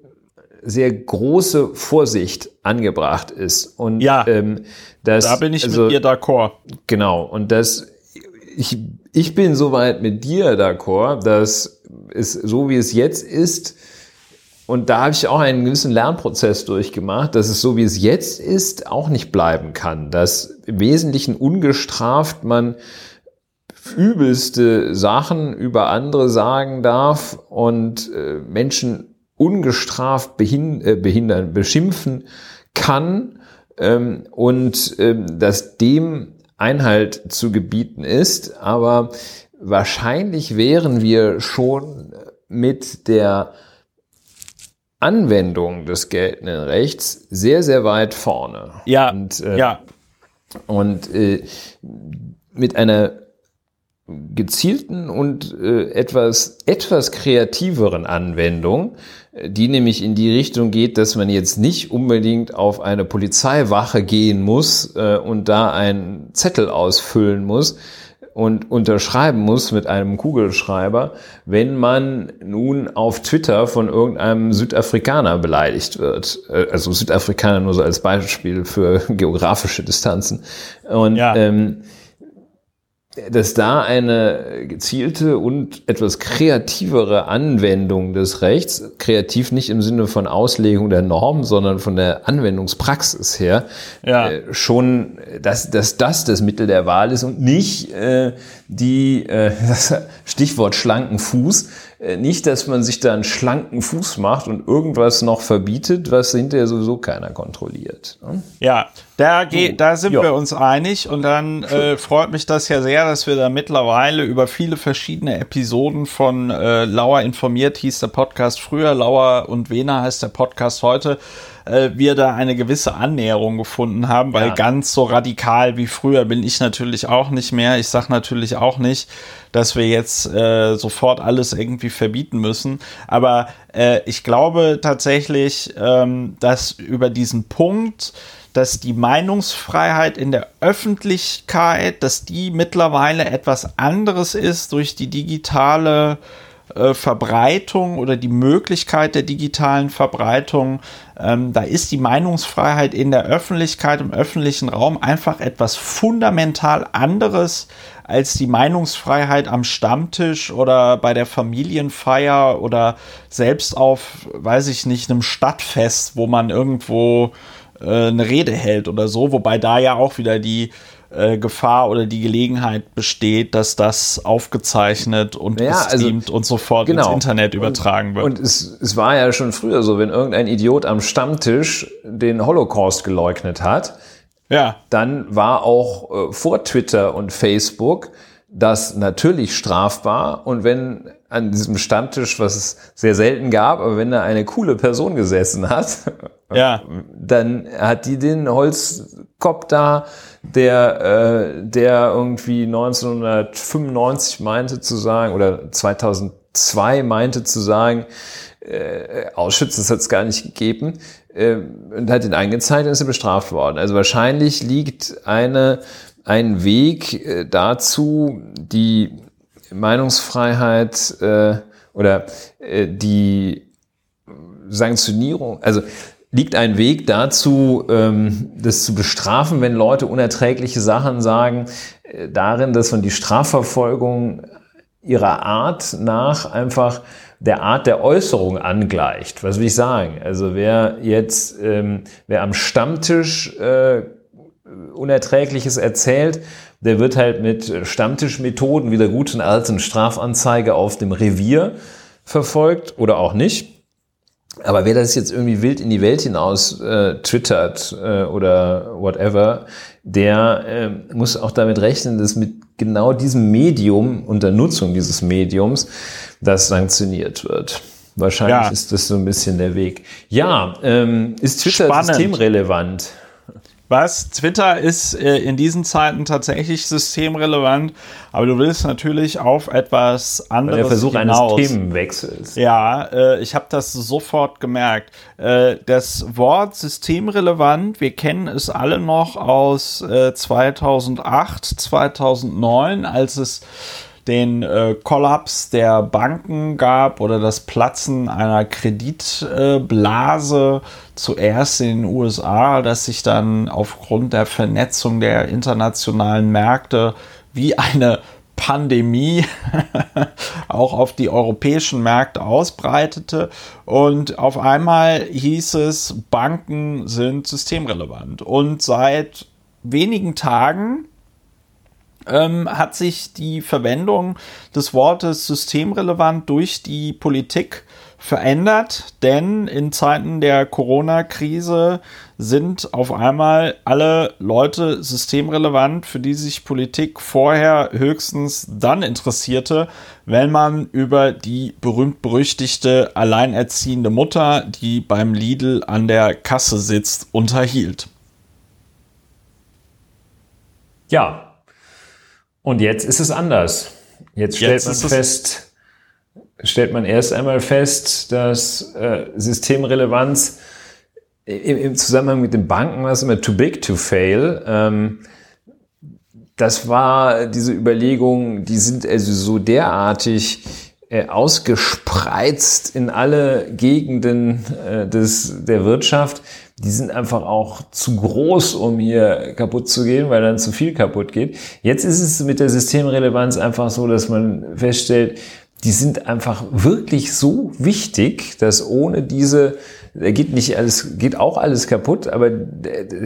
S2: sehr große Vorsicht angebracht ist. Und
S1: ja, ähm, das, da bin ich also, mit dir d'accord.
S2: Genau. Und das, ich, ich bin soweit mit dir d'accord, dass es so wie es jetzt ist, und da habe ich auch einen gewissen Lernprozess durchgemacht, dass es so wie es jetzt ist, auch nicht bleiben kann. Dass im Wesentlichen ungestraft man übelste Sachen über andere sagen darf und äh, Menschen ungestraft behin äh, behindern, beschimpfen kann ähm, und ähm, dass dem Einhalt zu gebieten ist. Aber wahrscheinlich wären wir schon mit der Anwendung des geltenden Rechts sehr, sehr weit vorne.
S1: Ja.
S2: Und, äh,
S1: ja.
S2: Und äh, mit einer gezielten und äh, etwas, etwas kreativeren Anwendung, die nämlich in die Richtung geht, dass man jetzt nicht unbedingt auf eine Polizeiwache gehen muss äh, und da einen Zettel ausfüllen muss, und unterschreiben muss mit einem Kugelschreiber, wenn man nun auf Twitter von irgendeinem Südafrikaner beleidigt wird. Äh, also Südafrikaner nur so als Beispiel für geografische Distanzen. Und ja. ähm, dass da eine gezielte und etwas kreativere Anwendung des Rechts, kreativ nicht im Sinne von Auslegung der Norm, sondern von der Anwendungspraxis her, ja. äh, schon, dass, dass das das Mittel der Wahl ist und nicht äh, die, äh, das Stichwort schlanken Fuß, nicht, dass man sich da einen schlanken Fuß macht und irgendwas noch verbietet, was hinterher sowieso keiner kontrolliert.
S1: Ne? Ja, da, geht, da sind ja. wir uns einig und dann äh, freut mich das ja sehr, dass wir da mittlerweile über viele verschiedene Episoden von äh, Lauer informiert hieß der Podcast früher, Lauer und Wena heißt der Podcast heute, äh, wir da eine gewisse Annäherung gefunden haben, weil ja. ganz so radikal wie früher bin ich natürlich auch nicht mehr. Ich sage natürlich auch nicht, dass wir jetzt äh, sofort alles irgendwie verbieten müssen. Aber äh, ich glaube tatsächlich, ähm, dass über diesen Punkt, dass die Meinungsfreiheit in der Öffentlichkeit, dass die mittlerweile etwas anderes ist durch die digitale äh, Verbreitung oder die Möglichkeit der digitalen Verbreitung, ähm, da ist die Meinungsfreiheit in der Öffentlichkeit, im öffentlichen Raum einfach etwas fundamental anderes als die Meinungsfreiheit am Stammtisch oder bei der Familienfeier oder selbst auf, weiß ich nicht, einem Stadtfest, wo man irgendwo äh, eine Rede hält oder so, wobei da ja auch wieder die äh, Gefahr oder die Gelegenheit besteht, dass das aufgezeichnet und ja, also gestreamt also, und sofort genau. ins Internet übertragen wird.
S2: Und es, es war ja schon früher so, wenn irgendein Idiot am Stammtisch den Holocaust geleugnet hat, ja. dann war auch äh, vor Twitter und Facebook das natürlich strafbar. Und wenn an diesem Stammtisch, was es sehr selten gab, aber wenn da eine coole Person gesessen hat, ja. dann hat die den Holzkopf da, der, äh, der irgendwie 1995 meinte zu sagen, oder 2002 meinte zu sagen, äh, Auschwitz, das hat es gar nicht gegeben, äh, und hat ihn eingezeichnet und ist er bestraft worden. Also wahrscheinlich liegt eine, ein Weg äh, dazu, die Meinungsfreiheit äh, oder äh, die Sanktionierung, also liegt ein Weg dazu, ähm, das zu bestrafen, wenn Leute unerträgliche Sachen sagen, äh, darin, dass man die Strafverfolgung ihrer Art nach einfach der Art der Äußerung angleicht. Was will ich sagen? Also wer jetzt, ähm, wer am Stammtisch äh, Unerträgliches erzählt, der wird halt mit Stammtischmethoden wie der guten alten Strafanzeige auf dem Revier verfolgt oder auch nicht. Aber wer das jetzt irgendwie wild in die Welt hinaus äh, twittert äh, oder whatever, der äh, muss auch damit rechnen, dass mit genau diesem Medium, unter Nutzung dieses Mediums, das sanktioniert wird. Wahrscheinlich ja. ist das so ein bisschen der Weg. Ja, ähm, ist Twitter Spannend. systemrelevant?
S1: Was? Twitter ist äh, in diesen Zeiten tatsächlich systemrelevant, aber du willst natürlich auf etwas anderes
S2: Der Versuch hinaus. eines Themenwechsels.
S1: Ja, äh, ich habe das sofort gemerkt. Äh, das Wort systemrelevant, wir kennen es alle noch aus 2008, äh, 2009, als es den äh, Kollaps der Banken gab oder das Platzen einer Kreditblase äh, zuerst in den USA, das sich dann aufgrund der Vernetzung der internationalen Märkte wie eine Pandemie auch auf die europäischen Märkte ausbreitete. Und auf einmal hieß es, Banken sind systemrelevant. Und seit wenigen Tagen ähm, hat sich die Verwendung des Wortes systemrelevant durch die Politik verändert, denn in Zeiten der Corona-Krise sind auf einmal alle Leute systemrelevant, für die sich Politik vorher höchstens dann interessierte, wenn man über die berühmt-berüchtigte alleinerziehende Mutter, die beim Lidl an der Kasse sitzt, unterhielt.
S2: Ja, und jetzt ist es anders. Jetzt stellt jetzt man fest, stellt man erst einmal fest, dass äh, Systemrelevanz im, im, Zusammenhang mit den Banken war es immer too big to fail. Ähm, das war diese Überlegung, die sind also so derartig äh, ausgespreizt in alle Gegenden äh, des, der Wirtschaft, die sind einfach auch zu groß, um hier kaputt zu gehen, weil dann zu viel kaputt geht. Jetzt ist es mit der Systemrelevanz einfach so, dass man feststellt, die sind einfach wirklich so wichtig, dass ohne diese, da geht nicht alles, geht auch alles kaputt, aber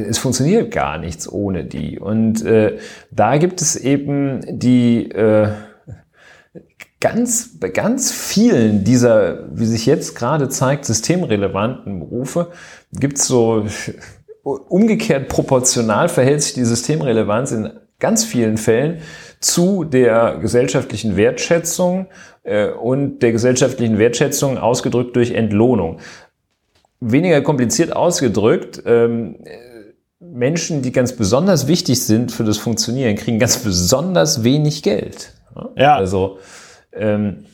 S2: es funktioniert gar nichts ohne die. Und äh, da gibt es eben die äh, ganz, bei ganz vielen dieser, wie sich jetzt gerade zeigt, systemrelevanten Berufe gibt es so umgekehrt proportional verhält sich die Systemrelevanz in ganz vielen Fällen zu der gesellschaftlichen Wertschätzung äh, und der gesellschaftlichen Wertschätzung ausgedrückt durch Entlohnung. Weniger kompliziert ausgedrückt, ähm, Menschen, die ganz besonders wichtig sind für das Funktionieren, kriegen ganz besonders wenig Geld. Ja. Also ähm,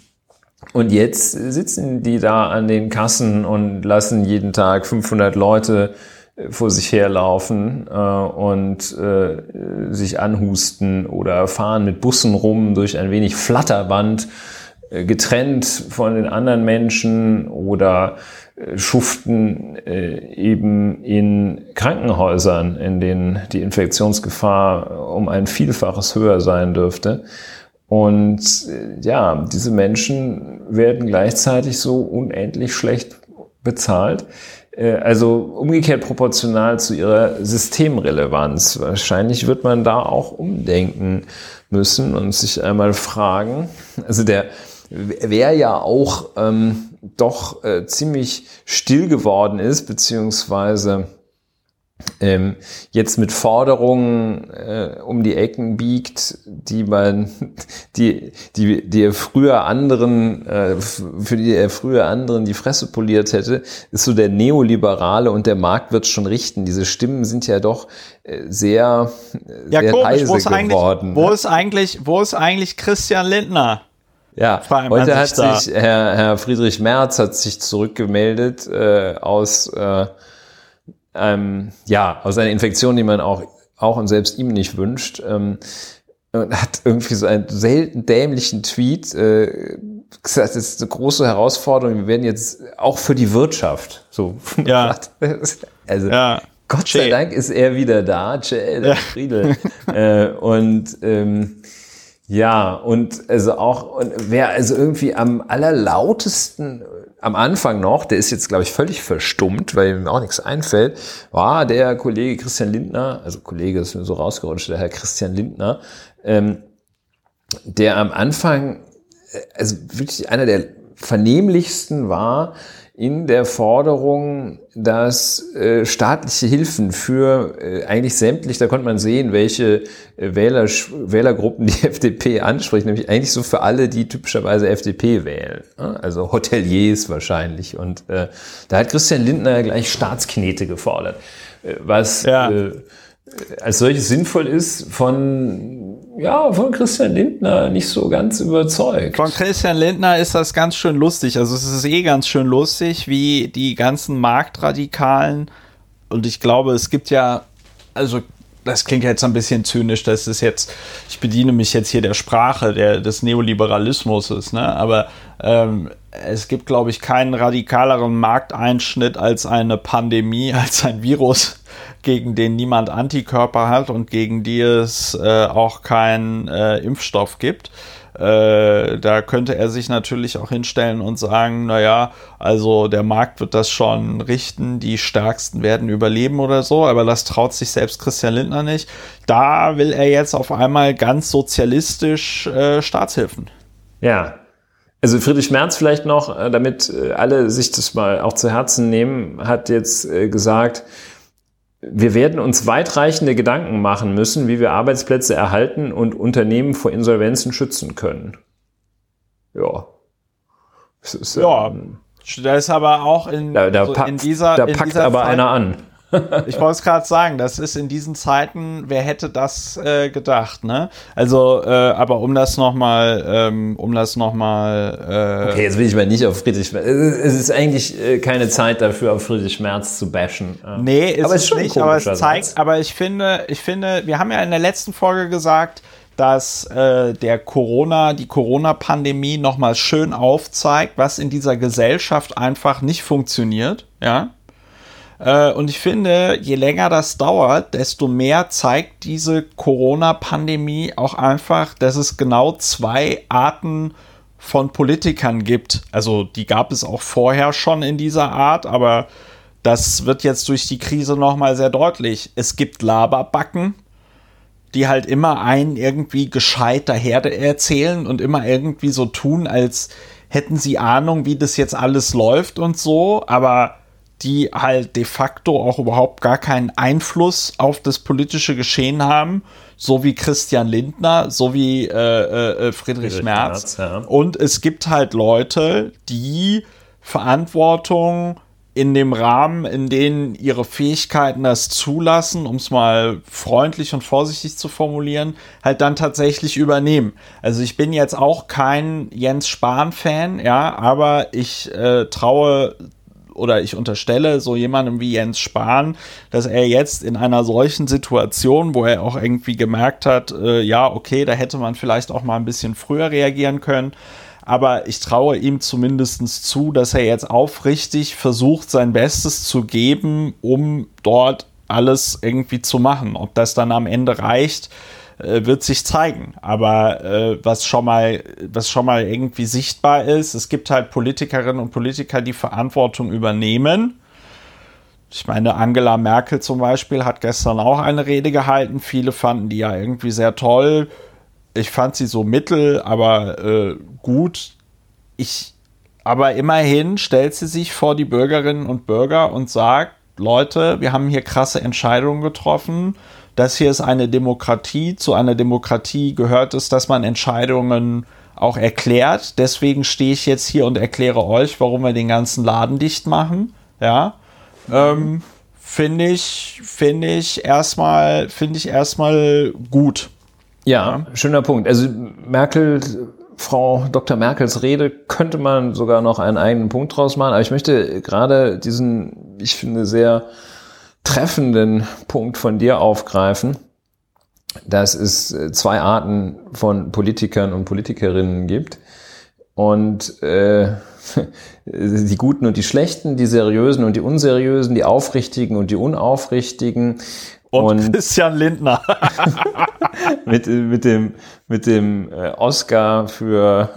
S2: und jetzt sitzen die da an den Kassen und lassen jeden Tag 500 Leute äh, vor sich herlaufen äh, und äh, sich anhusten oder fahren mit Bussen rum durch ein wenig Flatterband, äh, getrennt von den anderen Menschen oder äh, schuften äh, eben in Krankenhäusern, in denen die Infektionsgefahr um ein Vielfaches höher sein dürfte. Und äh, ja, diese Menschen werden gleichzeitig so unendlich schlecht bezahlt. Äh, also umgekehrt proportional zu ihrer Systemrelevanz. Wahrscheinlich wird man da auch umdenken müssen und sich einmal fragen. Also der, wer ja auch ähm, doch äh, ziemlich still geworden ist, beziehungsweise ähm, jetzt mit Forderungen äh, um die Ecken biegt, die man, die, die, die er früher anderen, äh, für die er früher anderen die Fresse poliert hätte, ist so der Neoliberale und der Markt wird schon richten. Diese Stimmen sind ja doch äh, sehr,
S1: äh, ja, sehr komisch, leise geworden. Wo ne? ist eigentlich, wo ist eigentlich Christian Lindner?
S2: Ja, heute hat sich Herr, Herr Friedrich Merz hat sich zurückgemeldet äh, aus äh, ähm, ja, aus einer Infektion, die man auch, auch und selbst ihm nicht wünscht, ähm, hat irgendwie so einen selten dämlichen Tweet äh, gesagt, das ist eine große Herausforderung. Wir werden jetzt auch für die Wirtschaft so.
S1: Ja.
S2: also ja. Gott sei. Dank ist er wieder da, Che, ja. Friedel. äh, und ähm, ja, und also auch, und wer also irgendwie am allerlautesten am Anfang noch, der ist jetzt, glaube ich, völlig verstummt, weil ihm auch nichts einfällt, war der Kollege Christian Lindner, also Kollege ist mir so rausgerutscht, der Herr Christian Lindner, ähm, der am Anfang, äh, also wirklich einer der vernehmlichsten war, in der Forderung, dass äh, staatliche Hilfen für äh, eigentlich sämtlich, da konnte man sehen, welche äh, Wähler, Wählergruppen die FDP anspricht, nämlich eigentlich so für alle, die typischerweise FDP wählen. Ne? Also Hoteliers wahrscheinlich. Und äh, da hat Christian Lindner gleich Staatsknete gefordert, äh, was ja. äh, als solches sinnvoll ist von ja, von Christian Lindner nicht so ganz überzeugt.
S1: Von Christian Lindner ist das ganz schön lustig. Also es ist eh ganz schön lustig, wie die ganzen Marktradikalen und ich glaube, es gibt ja, also das klingt jetzt ein bisschen zynisch, das ist jetzt, ich bediene mich jetzt hier der Sprache der, des Neoliberalismus, ne? aber ähm, es gibt, glaube ich, keinen radikaleren Markteinschnitt als eine Pandemie, als ein Virus, gegen den niemand Antikörper hat und gegen die es äh, auch keinen äh, Impfstoff gibt. Äh, da könnte er sich natürlich auch hinstellen und sagen, naja, also der Markt wird das schon richten, die Stärksten werden überleben oder so, aber das traut sich selbst Christian Lindner nicht. Da will er jetzt auf einmal ganz sozialistisch äh, Staatshilfen.
S2: Ja, also Friedrich Merz vielleicht noch, äh, damit äh, alle sich das mal auch zu Herzen nehmen, hat jetzt gesagt, wir werden uns weitreichende Gedanken machen müssen, wie wir Arbeitsplätze erhalten und Unternehmen vor Insolvenzen schützen können. Ja.
S1: Ist, ja. Ähm, da ist aber auch in,
S2: da, da so packt, in dieser. Da packt dieser aber Zeit, einer an
S1: ich wollte es gerade sagen, das ist in diesen Zeiten, wer hätte das äh, gedacht, ne? Also, äh, aber um das nochmal, ähm, um das nochmal.
S2: Äh, okay, jetzt will ich mal nicht auf Friedrich Merz. Es ist eigentlich äh, keine Zeit dafür, auf Friedrich Merz zu bashen.
S1: Nee, ist aber es ist nicht, aber es zeigt, aber ich finde, ich finde, wir haben ja in der letzten Folge gesagt, dass äh, der Corona, die Corona-Pandemie nochmal schön aufzeigt, was in dieser Gesellschaft einfach nicht funktioniert, ja. Äh, und ich finde, je länger das dauert, desto mehr zeigt diese Corona-Pandemie auch einfach, dass es genau zwei Arten von Politikern gibt. Also die gab es auch vorher schon in dieser Art, aber das wird jetzt durch die Krise nochmal sehr deutlich. Es gibt Laberbacken, die halt immer einen irgendwie gescheit daher erzählen und immer irgendwie so tun, als hätten sie Ahnung, wie das jetzt alles läuft und so, aber die halt de facto auch überhaupt gar keinen Einfluss auf das politische Geschehen haben, so wie Christian Lindner, so wie äh, äh, äh Friedrich, Friedrich Merz. Merz ja. Und es gibt halt Leute, die Verantwortung in dem Rahmen, in denen ihre Fähigkeiten das zulassen, um es mal freundlich und vorsichtig zu formulieren, halt dann tatsächlich übernehmen. Also ich bin jetzt auch kein Jens Spahn-Fan, ja, aber ich äh, traue oder ich unterstelle so jemandem wie Jens Spahn, dass er jetzt in einer solchen Situation, wo er auch irgendwie gemerkt hat, äh, ja, okay, da hätte man vielleicht auch mal ein bisschen früher reagieren können, aber ich traue ihm zumindest zu, dass er jetzt aufrichtig versucht, sein Bestes zu geben, um dort alles irgendwie zu machen. Ob das dann am Ende reicht, äh, wird sich zeigen. Aber äh, was schon mal, was schon mal irgendwie sichtbar ist, es gibt halt Politikerinnen und Politiker, die Verantwortung übernehmen. Ich meine, Angela Merkel zum Beispiel hat gestern auch eine Rede gehalten. Viele fanden die ja irgendwie sehr toll ich fand sie so mittel, aber äh, gut. Ich, aber immerhin stellt sie sich vor die Bürgerinnen und Bürger und sagt, Leute, wir haben hier krasse Entscheidungen getroffen. Das hier ist eine Demokratie. Zu einer Demokratie gehört es, dass man Entscheidungen auch erklärt. Deswegen stehe ich jetzt hier und erkläre euch, warum wir den ganzen Laden dicht machen. Ja. Ähm, finde ich, finde ich erstmal, finde ich erstmal gut.
S2: Ja, schöner Punkt. Also Merkel, Frau Dr. Merkels Rede könnte man sogar noch einen eigenen Punkt draus machen, aber ich möchte gerade diesen, ich finde, sehr treffenden Punkt von dir aufgreifen, dass es zwei Arten von Politikern und Politikerinnen gibt. Und äh, die Guten und die Schlechten, die Seriösen und die Unseriösen, die Aufrichtigen und die Unaufrichtigen.
S1: Und, und Christian Lindner.
S2: mit, mit dem, mit dem äh, Oscar für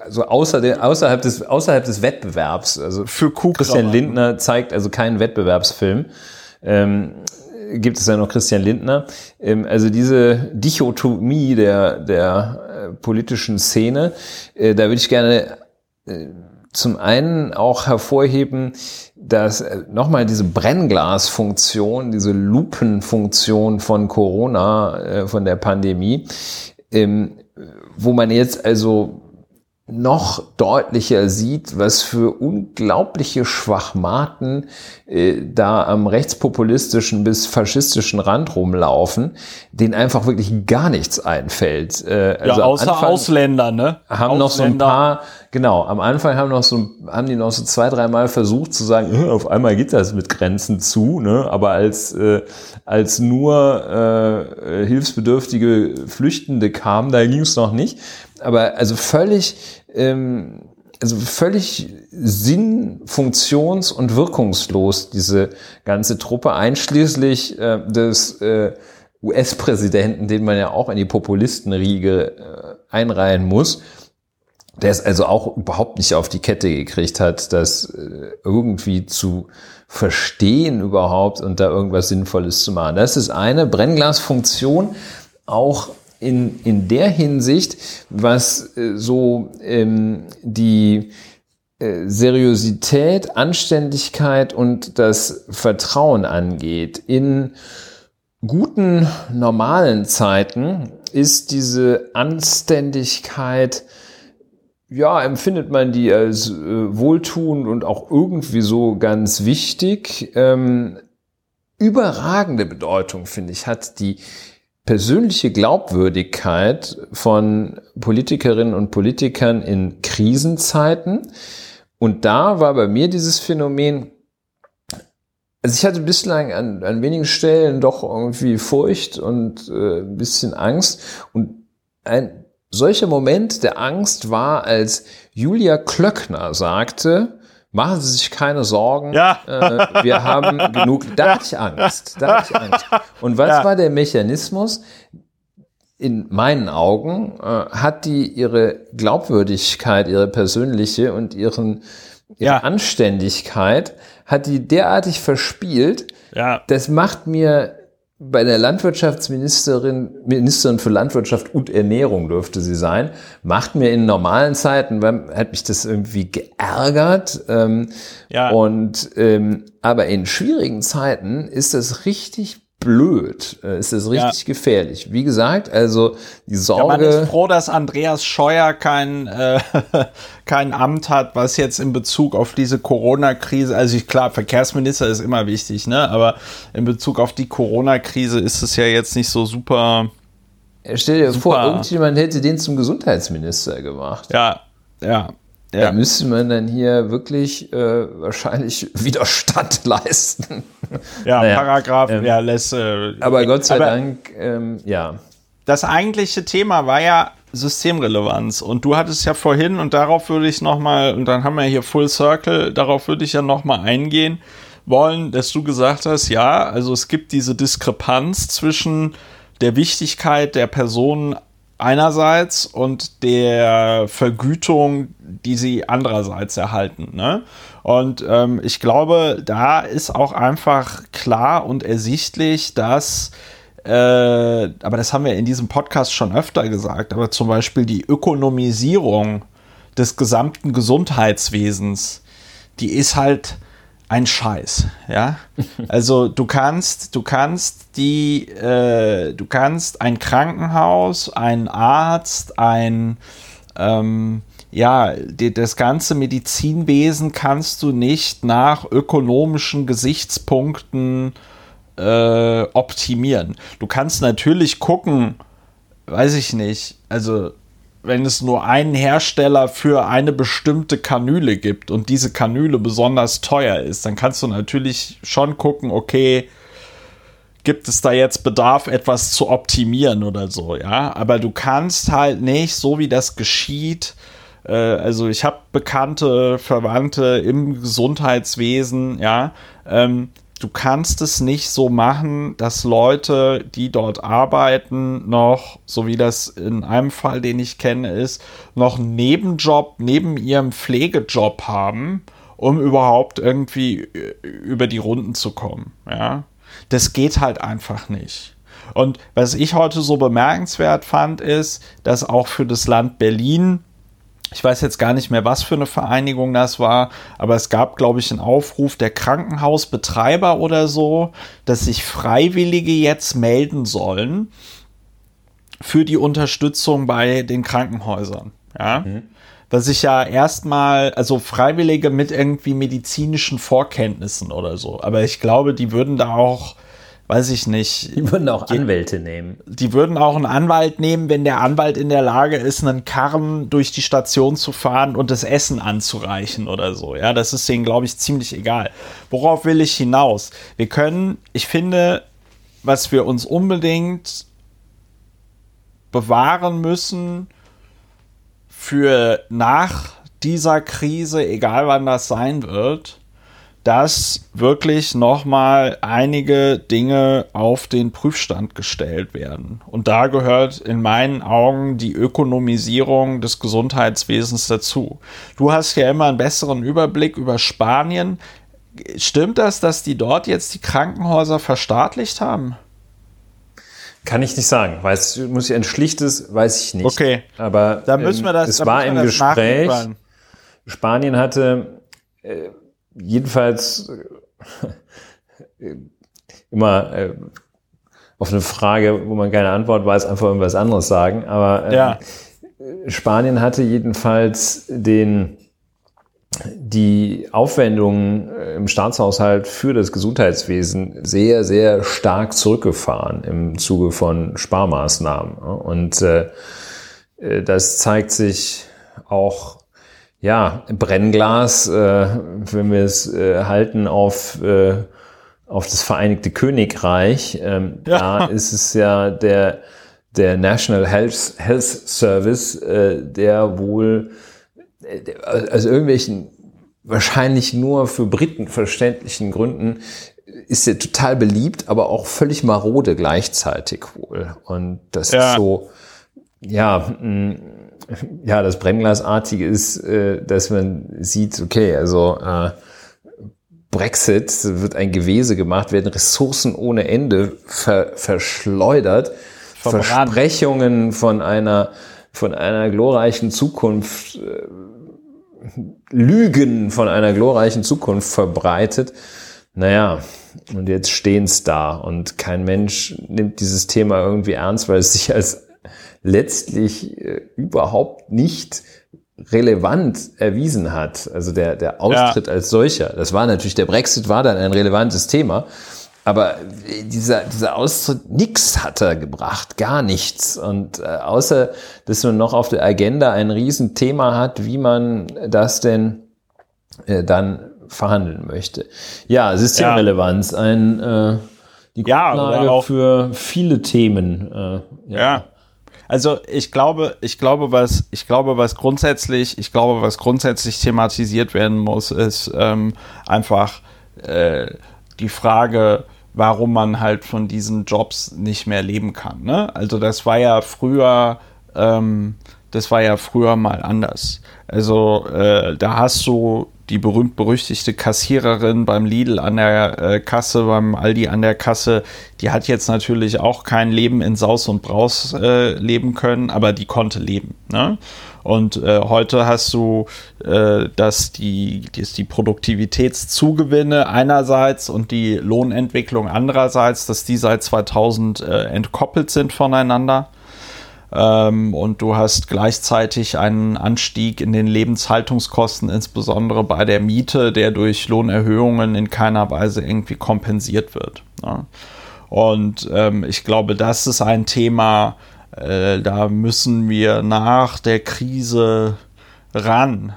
S2: also außer der, außerhalb des außerhalb des Wettbewerbs. Also für Kuh Christian Lindner zeigt also keinen Wettbewerbsfilm. Ähm, gibt es ja noch Christian Lindner. Ähm, also diese Dichotomie der der äh, politischen Szene, äh, da würde ich gerne äh, zum einen auch hervorheben, dass äh, nochmal diese Brennglasfunktion, diese Lupenfunktion von Corona, äh, von der Pandemie, ähm, wo man jetzt also noch deutlicher sieht, was für unglaubliche Schwachmaten äh, da am rechtspopulistischen bis faschistischen Rand rumlaufen, denen einfach wirklich gar nichts einfällt.
S1: Äh, also ja, außer Ausländer, ne?
S2: Haben Ausländer. noch so ein paar, genau, am Anfang haben noch so, haben die noch so zwei, dreimal versucht zu sagen, auf einmal geht das mit Grenzen zu, ne? Aber als, äh, als nur äh, hilfsbedürftige Flüchtende kamen, da ging es noch nicht aber also völlig, ähm, also völlig sinn-, funktions- und wirkungslos, diese ganze Truppe, einschließlich äh, des äh, US-Präsidenten, den man ja auch in die Populistenriege äh, einreihen muss, der es also auch überhaupt nicht auf die Kette gekriegt hat, das äh, irgendwie zu verstehen überhaupt und da irgendwas Sinnvolles zu machen. Das ist eine Brennglasfunktion, auch in, in der Hinsicht, was äh, so ähm, die äh, Seriosität, Anständigkeit und das Vertrauen angeht. In guten, normalen Zeiten ist diese Anständigkeit, ja, empfindet man die als äh, wohltuend und auch irgendwie so ganz wichtig. Ähm, überragende Bedeutung, finde ich, hat die persönliche Glaubwürdigkeit von Politikerinnen und Politikern in Krisenzeiten. Und da war bei mir dieses Phänomen, also ich hatte bislang an, an wenigen Stellen doch irgendwie Furcht und äh, ein bisschen Angst. Und ein solcher Moment der Angst war, als Julia Klöckner sagte, Machen Sie sich keine Sorgen. Ja. Äh, wir haben genug. Da hatte ich Angst. Da hatte ich Angst. Und was ja. war der Mechanismus? In meinen Augen äh, hat die ihre Glaubwürdigkeit, ihre persönliche und ihren ihre ja. Anständigkeit hat die derartig verspielt. Ja. Das macht mir bei der Landwirtschaftsministerin, Ministerin für Landwirtschaft und Ernährung dürfte sie sein, macht mir in normalen Zeiten, hat mich das irgendwie geärgert. Ähm, ja. Und ähm, aber in schwierigen Zeiten ist das richtig blöd, äh, ist das richtig ja. gefährlich. Wie gesagt, also die Sorge. Ja, man ist
S1: froh, dass Andreas Scheuer kein, äh, kein Amt hat, was jetzt in Bezug auf diese Corona-Krise, also ich, klar, Verkehrsminister ist immer wichtig, ne? Aber in Bezug auf die Corona-Krise ist es ja jetzt nicht so super.
S2: Stell dir super. vor, irgendjemand hätte den zum Gesundheitsminister gemacht.
S1: Ja, ja.
S2: Ja. Da müsste man dann hier wirklich äh, wahrscheinlich Widerstand leisten.
S1: Ja, naja, Paragraph, ähm, ja, lässt. Äh,
S2: aber Gott sei Dank, ähm, ja.
S1: Das eigentliche Thema war ja Systemrelevanz und du hattest ja vorhin und darauf würde ich nochmal, und dann haben wir hier Full Circle, darauf würde ich ja nochmal eingehen wollen, dass du gesagt hast, ja, also es gibt diese Diskrepanz zwischen der Wichtigkeit der Personen einerseits und der Vergütung, die sie andererseits erhalten. Ne? Und ähm, ich glaube, da ist auch einfach klar und ersichtlich, dass äh, aber das haben wir in diesem Podcast schon öfter gesagt, aber zum Beispiel die Ökonomisierung des gesamten Gesundheitswesens, die ist halt ein Scheiß, ja. Also du kannst, du kannst die, äh, du kannst ein Krankenhaus, ein Arzt, ein ähm, ja, die, das ganze Medizinwesen kannst du nicht nach ökonomischen Gesichtspunkten äh, optimieren. Du kannst natürlich gucken, weiß ich nicht, also wenn es nur einen Hersteller für eine bestimmte Kanüle gibt und diese Kanüle besonders teuer ist, dann kannst du natürlich schon gucken, okay, gibt es da jetzt Bedarf, etwas zu optimieren oder so, ja. Aber du kannst halt nicht, so wie das geschieht, äh, also ich habe bekannte Verwandte im Gesundheitswesen, ja, ähm, du kannst es nicht so machen, dass Leute, die dort arbeiten, noch, so wie das in einem Fall, den ich kenne, ist, noch einen Nebenjob neben ihrem Pflegejob haben, um überhaupt irgendwie äh, über die Runden zu kommen. Ja, das geht halt einfach nicht. Und was ich heute so bemerkenswert fand, ist, dass auch für das Land Berlin ich weiß jetzt gar nicht mehr, was für eine Vereinigung das war, aber es gab, glaube ich, einen Aufruf der Krankenhausbetreiber oder so, dass sich Freiwillige jetzt melden sollen für die Unterstützung bei den Krankenhäusern. Ja. Mhm. Was ich ja erstmal, also Freiwillige mit irgendwie medizinischen Vorkenntnissen oder so. Aber ich glaube, die würden da auch weiß ich nicht.
S2: Die würden auch Anwälte nehmen.
S1: Die würden auch einen Anwalt nehmen, wenn der Anwalt in der Lage ist, einen Karren durch die Station zu fahren und das Essen anzureichen oder so. Ja, das ist denen, glaube ich, ziemlich egal. Worauf will ich hinaus? Wir können, ich finde, was wir uns unbedingt bewahren müssen für nach dieser Krise, egal wann das sein wird, dass wirklich nochmal einige Dinge auf den Prüfstand gestellt werden. Und da gehört in meinen Augen die Ökonomisierung des Gesundheitswesens dazu. Du hast ja immer einen besseren Überblick über Spanien. Stimmt das, dass die dort jetzt die Krankenhäuser verstaatlicht haben?
S2: Kann ich nicht sagen. Weiß, muss ich ein schlichtes, weiß ich nicht.
S1: Okay.
S2: Aber
S1: da müssen wir das,
S2: es war im Gespräch. Spanien hatte äh, jedenfalls äh, immer äh, auf eine Frage, wo man keine Antwort weiß, einfach irgendwas anderes sagen. Aber äh, ja. Spanien hatte jedenfalls den die Aufwendungen äh, im Staatshaushalt für das Gesundheitswesen sehr, sehr stark zurückgefahren im Zuge von Sparmaßnahmen. Und äh das zeigt sich auch ja, Brennglas, äh, wenn wir es äh, halten auf, äh, auf das Vereinigte Königreich, ähm, ja. da ist es ja der, der National Health, Health Service, äh, der wohl äh, aus irgendwelchen wahrscheinlich nur für Briten verständlichen Gründen ist er total beliebt, aber auch völlig marode gleichzeitig wohl. Und das ja. ist so, ja, mh, ja, das Brennglasartige ist, äh, dass man sieht, okay, also äh, Brexit wird ein Gewese gemacht, werden Ressourcen ohne Ende ver verschleudert, Verbrannt. Versprechungen von einer von einer glorreichen Zukunft, äh, Lügen von einer glorreichen Zukunft verbreitet. Naja, und jetzt stehen's da und kein Mensch nimmt dieses Thema irgendwie ernst, weil es sich als letztlich äh, überhaupt nicht relevant erwiesen hat. Also der, der Austritt ja. als solcher. Das war natürlich, der Brexit war dann ein relevantes Thema. Aber dieser, dieser Austritt, nix hat er gebracht, gar nichts. Und äh, außer, dass man noch auf der Agenda ein Riesenthema hat, wie man das denn äh, dann verhandeln möchte. Ja, Systemrelevanz, ja. ein äh, die Grundlage ja, für viele Themen. Äh,
S1: ja. ja. Also ich glaube, ich glaube, was, ich glaube, was grundsätzlich, ich glaube, was grundsätzlich thematisiert werden muss, ist ähm, einfach äh, die Frage, warum man halt von diesen Jobs nicht mehr leben kann. Ne? Also das war ja früher, ähm, das war ja früher mal anders. Also äh, da hast du die berühmt-berüchtigte Kassiererin beim Lidl an der äh, Kasse, beim Aldi an der Kasse, die hat jetzt natürlich auch kein Leben in Saus und Braus äh, leben können, aber die konnte leben. Ne? Und äh, heute hast du, äh, dass die, dass die Produktivitätszugewinne einerseits und die Lohnentwicklung andererseits, dass die seit 2000 äh, entkoppelt sind voneinander. Ähm, und du hast gleichzeitig einen Anstieg in den Lebenshaltungskosten, insbesondere bei der Miete, der durch Lohnerhöhungen in keiner Weise irgendwie kompensiert wird. Ja. Und ähm, ich glaube, das ist ein Thema, äh, da müssen wir nach der Krise ran,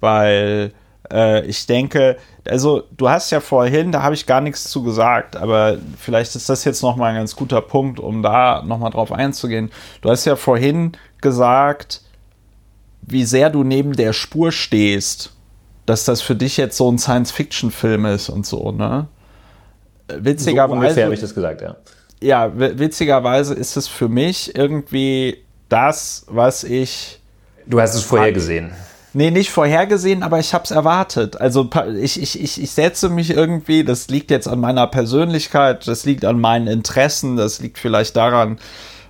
S1: weil äh, ich denke, also du hast ja vorhin, da habe ich gar nichts zu gesagt, aber vielleicht ist das jetzt nochmal ein ganz guter Punkt, um da nochmal drauf einzugehen. Du hast ja vorhin gesagt, wie sehr du neben der Spur stehst, dass das für dich jetzt so ein Science-Fiction-Film ist und so, ne?
S2: Witzigerweise. So habe ich das gesagt, ja.
S1: Ja, witzigerweise ist es für mich irgendwie das, was ich.
S2: Du hast es vorher gesehen.
S1: Nee, nicht vorhergesehen, aber ich habe es erwartet. Also ich, ich, ich, ich setze mich irgendwie, das liegt jetzt an meiner Persönlichkeit, das liegt an meinen Interessen, das liegt vielleicht daran,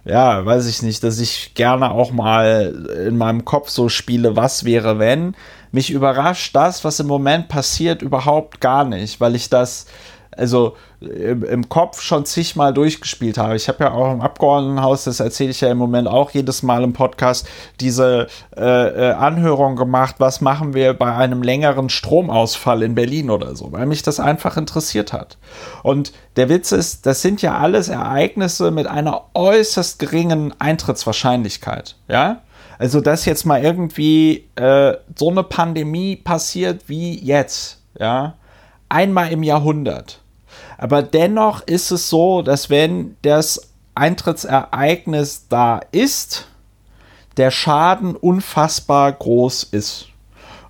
S1: ja, weiß ich nicht, dass ich gerne auch mal in meinem Kopf so spiele, was wäre, wenn. Mich überrascht das, was im Moment passiert, überhaupt gar nicht, weil ich das, also im, im, Kopf schon zigmal durchgespielt habe. Ich habe ja auch im Abgeordnetenhaus, das erzähle ich ja im Moment auch jedes Mal im Podcast, diese äh, äh, Anhörung gemacht, was machen wir bei einem längeren Stromausfall in Berlin oder so, weil mich das einfach interessiert hat. Und der Witz ist, das sind ja alles Ereignisse mit einer äußerst geringen Eintrittswahrscheinlichkeit, ja? Also, dass jetzt mal irgendwie äh, so eine Pandemie passiert wie jetzt, ja, einmal im Jahrhundert aber dennoch ist es so, dass wenn das Eintrittsereignis da ist, der Schaden unfassbar groß ist.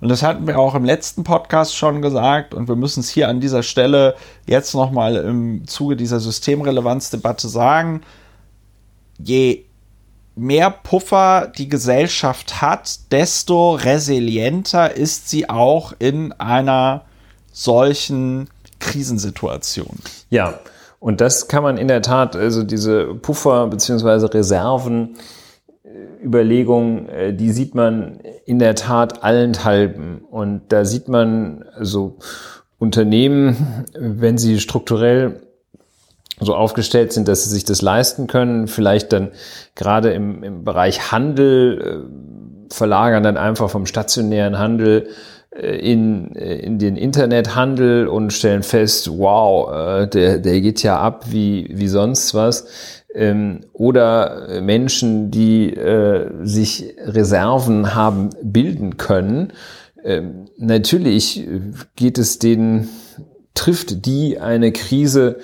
S1: Und das hatten wir auch im letzten Podcast schon gesagt und wir müssen es hier an dieser Stelle jetzt nochmal im Zuge dieser Systemrelevanzdebatte sagen. Je mehr Puffer die Gesellschaft hat, desto resilienter ist sie auch in einer solchen Krisensituation.
S2: Ja, und das kann man in der Tat, also diese Puffer beziehungsweise Reserven, Überlegungen, äh, die sieht man in der Tat allenthalben. Und da sieht man also Unternehmen, wenn sie strukturell so aufgestellt sind, dass sie sich das leisten können, vielleicht dann gerade im, im Bereich Handel äh, verlagern dann einfach vom stationären Handel in, äh, in den Internethandel und stellen fest, wow, äh, der, der geht ja ab wie, wie sonst was. Ähm, oder Menschen, die äh, sich Reserven haben bilden können. Ähm, natürlich geht es denen, trifft die eine Krise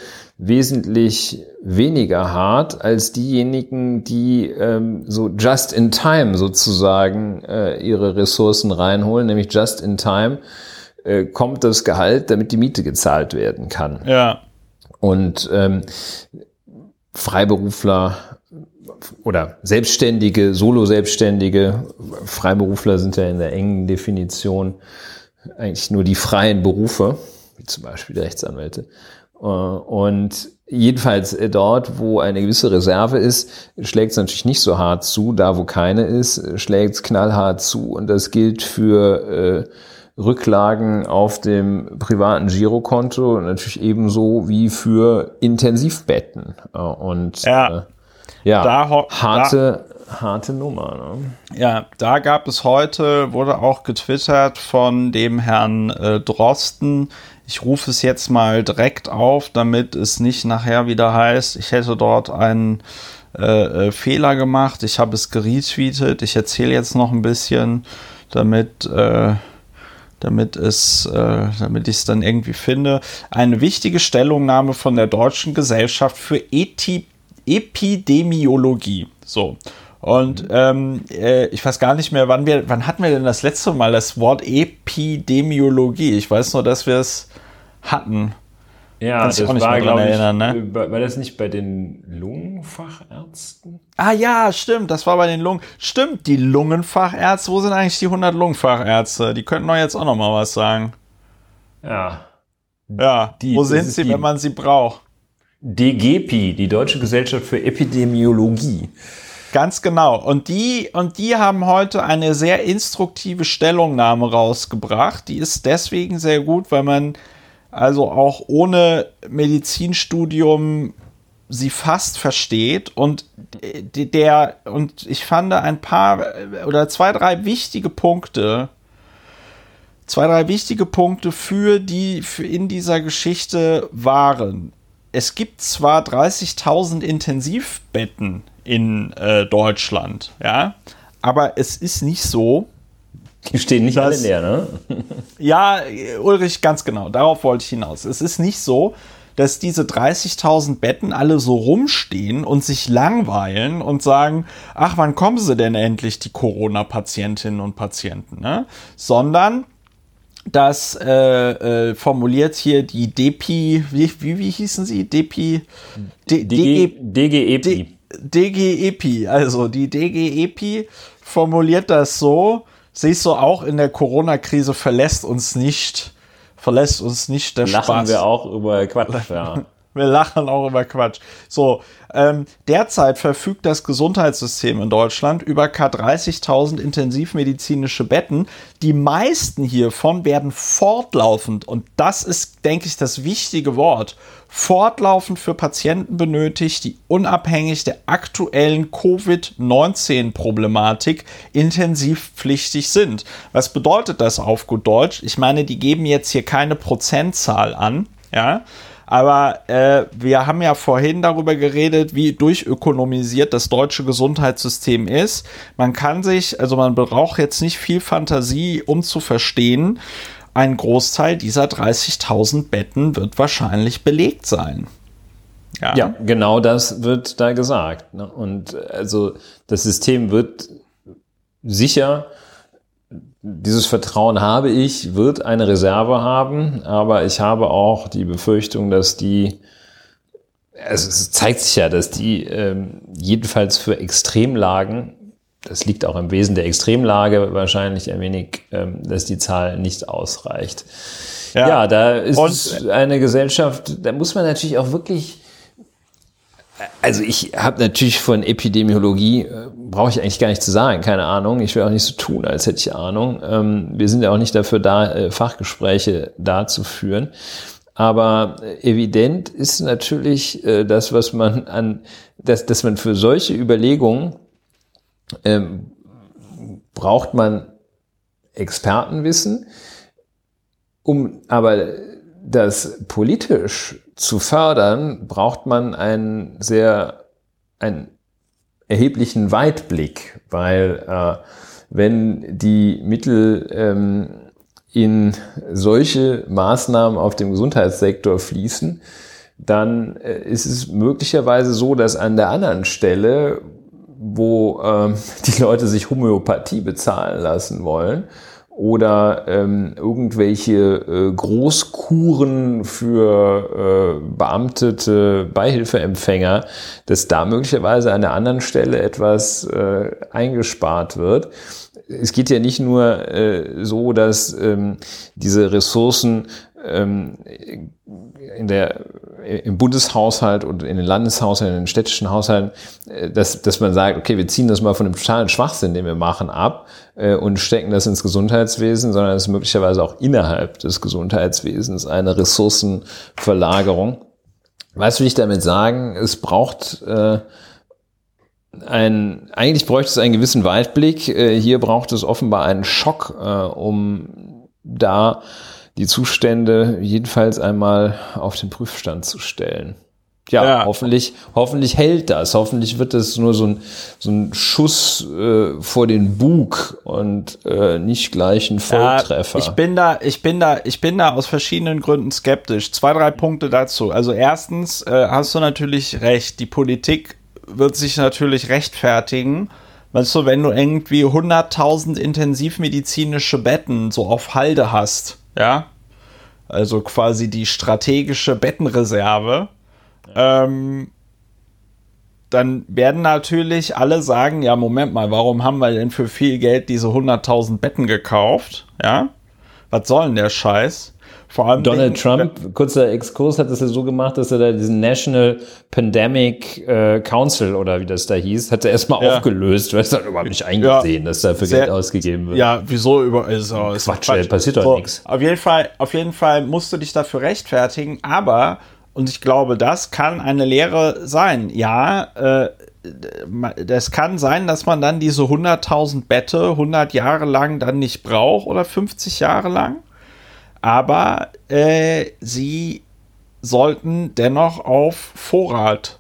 S2: wesentlich weniger hart als diejenigen, die ähm, so just in time sozusagen äh, ihre Ressourcen reinholen, nämlich just in time äh, kommt das Gehalt, damit die Miete gezahlt werden kann.
S1: Ja.
S2: Und ähm, Freiberufler oder Selbstständige, Solo-Selbstständige, Freiberufler sind ja in der engen Definition eigentlich nur die freien Berufe wie zum Beispiel die Rechtsanwälte. Äh, und jedenfalls äh, dort, wo eine gewisse Reserve ist, schlägt es natürlich nicht so hart zu. Da, wo keine ist, schlägt es knallhart zu. Und das gilt für äh, Rücklagen auf dem privaten Girokonto natürlich ebenso wie für Intensivbetten. Äh, und
S1: ja,
S2: äh, ja da, harte, da, harte Nummer.
S1: Ne? Ja, da gab es heute, wurde auch getwittert von dem Herrn äh, Drosten, ich rufe es jetzt mal direkt auf, damit es nicht nachher wieder heißt, ich hätte dort einen äh, äh, Fehler gemacht. Ich habe es geretweetet. Ich erzähle jetzt noch ein bisschen, damit, äh, damit, es, äh, damit ich es dann irgendwie finde. Eine wichtige Stellungnahme von der Deutschen Gesellschaft für Eti Epidemiologie. So. Und ähm, äh, ich weiß gar nicht mehr, wann wir, wann hatten wir denn das letzte Mal das Wort Epidemiologie? Ich weiß nur, dass wir es hatten.
S2: Ja, das war, glaube ich, ne? war das nicht bei den Lungenfachärzten?
S1: Ah ja, stimmt, das war bei den Lungen. Stimmt, die Lungenfachärzte, wo sind eigentlich die 100 Lungenfachärzte? Die könnten doch jetzt auch noch mal was sagen.
S2: Ja.
S1: Ja, die, wo sind sie, wenn man sie braucht?
S2: DGPI, die Deutsche Gesellschaft für Epidemiologie.
S1: Ganz genau. Und die, und die haben heute eine sehr instruktive Stellungnahme rausgebracht. Die ist deswegen sehr gut, weil man also auch ohne Medizinstudium sie fast versteht und der und ich fand ein paar oder zwei drei wichtige Punkte zwei drei wichtige Punkte für die für in dieser Geschichte waren. Es gibt zwar 30.000 Intensivbetten in äh, Deutschland ja aber es ist nicht so
S2: die stehen nicht alle leer, ne?
S1: ja, Ulrich, ganz genau. Darauf wollte ich hinaus. Es ist nicht so, dass diese 30.000 Betten alle so rumstehen und sich langweilen und sagen, ach, wann kommen sie denn endlich, die Corona-Patientinnen und Patienten, ne? Sondern das äh, äh, formuliert hier die DP, wie, wie, wie hießen sie? DP,
S2: D, DG, DGEPI.
S1: DGEPI, also die DGEPI formuliert das so, siehst du auch in der Corona-Krise verlässt uns nicht, verlässt uns nicht der
S2: Lachen Spaß. Lachen wir auch über Quatsch, ja.
S1: Wir lachen auch über Quatsch. So, ähm, derzeit verfügt das Gesundheitssystem in Deutschland über K30.000 intensivmedizinische Betten. Die meisten hiervon werden fortlaufend, und das ist, denke ich, das wichtige Wort, fortlaufend für Patienten benötigt, die unabhängig der aktuellen Covid-19-Problematik intensivpflichtig sind. Was bedeutet das auf gut Deutsch? Ich meine, die geben jetzt hier keine Prozentzahl an, ja, aber äh, wir haben ja vorhin darüber geredet, wie durchökonomisiert das deutsche Gesundheitssystem ist. Man kann sich, also man braucht jetzt nicht viel Fantasie, um zu verstehen, ein Großteil dieser 30.000 Betten wird wahrscheinlich belegt sein.
S2: Ja. ja, genau das wird da gesagt. Ne? Und also das System wird sicher dieses Vertrauen habe ich, wird eine Reserve haben, aber ich habe auch die Befürchtung, dass die, also es zeigt sich ja, dass die ähm, jedenfalls für Extremlagen, das liegt auch im Wesen der Extremlage wahrscheinlich ein wenig, ähm, dass die Zahl nicht ausreicht. Ja, ja da ist Und, eine Gesellschaft, da muss man natürlich auch wirklich also ich habe natürlich von Epidemiologie, äh, brauche ich eigentlich gar nicht zu sagen, keine Ahnung. Ich will auch nicht so tun, als hätte ich Ahnung. Ähm, wir sind ja auch nicht dafür da, äh, Fachgespräche da zu führen. Aber äh, evident ist natürlich das, was man an, dass, dass man für solche Überlegungen ähm, braucht man Expertenwissen, um aber das politisch zu fördern, braucht man einen sehr, einen erheblichen Weitblick, weil äh, wenn die Mittel ähm, in solche Maßnahmen auf dem Gesundheitssektor fließen, dann äh, ist es möglicherweise so, dass an der anderen Stelle, wo ähm, die Leute sich Homöopathie bezahlen lassen wollen, oder ähm, irgendwelche äh, Großkuren für äh, beamtete Beihilfeempfänger, dass da möglicherweise an der anderen Stelle etwas äh, eingespart wird. Es geht ja nicht nur äh, so, dass ähm, diese Ressourcen ähm, in der, im Bundeshaushalt und in den Landeshaushalten, in den städtischen Haushalten, äh, dass, dass man sagt, okay, wir ziehen das mal von dem totalen Schwachsinn, den wir machen, ab äh, und stecken das ins Gesundheitswesen, sondern es ist möglicherweise auch innerhalb des Gesundheitswesens eine Ressourcenverlagerung. Weißt du, wie ich damit sagen? Es braucht äh, ein, eigentlich bräuchte es einen gewissen Weitblick. Äh, hier braucht es offenbar einen Schock, äh, um da die Zustände jedenfalls einmal auf den Prüfstand zu stellen. Ja, ja, hoffentlich, hoffentlich hält das. Hoffentlich wird das nur so ein, so ein Schuss äh, vor den Bug und äh, nicht gleich ein Volltreffer.
S1: Ja, ich bin da, ich bin da, ich bin da aus verschiedenen Gründen skeptisch. Zwei, drei Punkte dazu. Also erstens äh, hast du natürlich recht. Die Politik wird sich natürlich rechtfertigen. Weißt du, wenn du irgendwie 100.000 intensivmedizinische Betten so auf Halde hast, ja, also quasi die strategische Bettenreserve, ja. ähm, dann werden natürlich alle sagen, ja, Moment mal, warum haben wir denn für viel Geld diese 100.000 Betten gekauft? Ja, was soll denn der Scheiß?
S2: Vor allem Donald Trump, kurzer Exkurs, hat das ja so gemacht, dass er da diesen National Pandemic äh, Council oder wie das da hieß, hat er erstmal ja. aufgelöst, weil es dann überhaupt nicht eingesehen, ja, dass dafür Geld ausgegeben wird.
S1: Ja, wieso über ist,
S2: ist Quatsch, Quatsch. passiert doch so, nichts.
S1: Auf jeden Fall, auf jeden Fall musst du dich dafür rechtfertigen, aber und ich glaube, das kann eine Lehre sein. Ja, äh, das kann sein, dass man dann diese 100.000 Bette 100 Jahre lang dann nicht braucht oder 50 Jahre lang aber äh, sie sollten dennoch auf Vorrat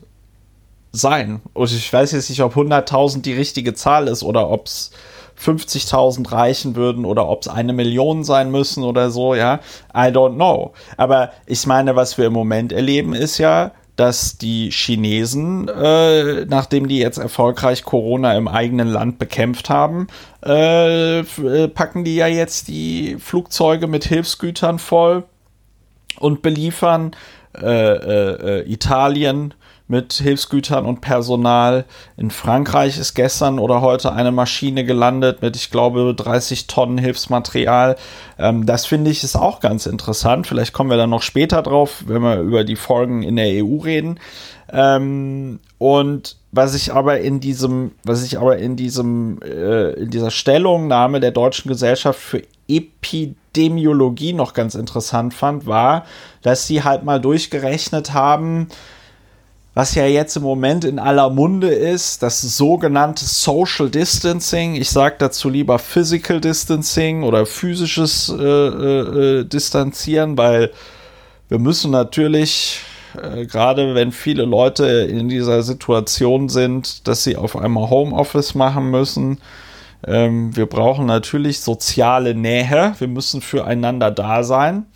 S1: sein. Und ich weiß jetzt nicht, ob 100.000 die richtige Zahl ist oder ob es 50.000 reichen würden oder ob es eine Million sein müssen oder so, ja. I don't know. Aber ich meine, was wir im Moment erleben, ist ja, dass die Chinesen, äh, nachdem die jetzt erfolgreich Corona im eigenen Land bekämpft haben, äh, äh, packen die ja jetzt die Flugzeuge mit Hilfsgütern voll und beliefern äh, äh, äh Italien mit Hilfsgütern und Personal. In Frankreich ist gestern oder heute eine Maschine gelandet mit, ich glaube, 30 Tonnen Hilfsmaterial. Ähm, das finde ich ist auch ganz interessant. Vielleicht kommen wir dann noch später drauf, wenn wir über die Folgen in der EU reden. Ähm, und was ich aber in diesem, was ich aber in diesem, äh, in dieser Stellungnahme der Deutschen Gesellschaft für Epidemiologie noch ganz interessant fand, war, dass sie halt mal durchgerechnet haben, was ja jetzt im Moment in aller Munde ist, das sogenannte Social Distancing. Ich sage dazu lieber Physical Distancing oder physisches äh, äh, äh, Distanzieren, weil wir müssen natürlich, äh, gerade wenn viele Leute in dieser Situation sind, dass sie auf einmal Homeoffice machen müssen, ähm, wir brauchen natürlich soziale Nähe, wir müssen füreinander da sein.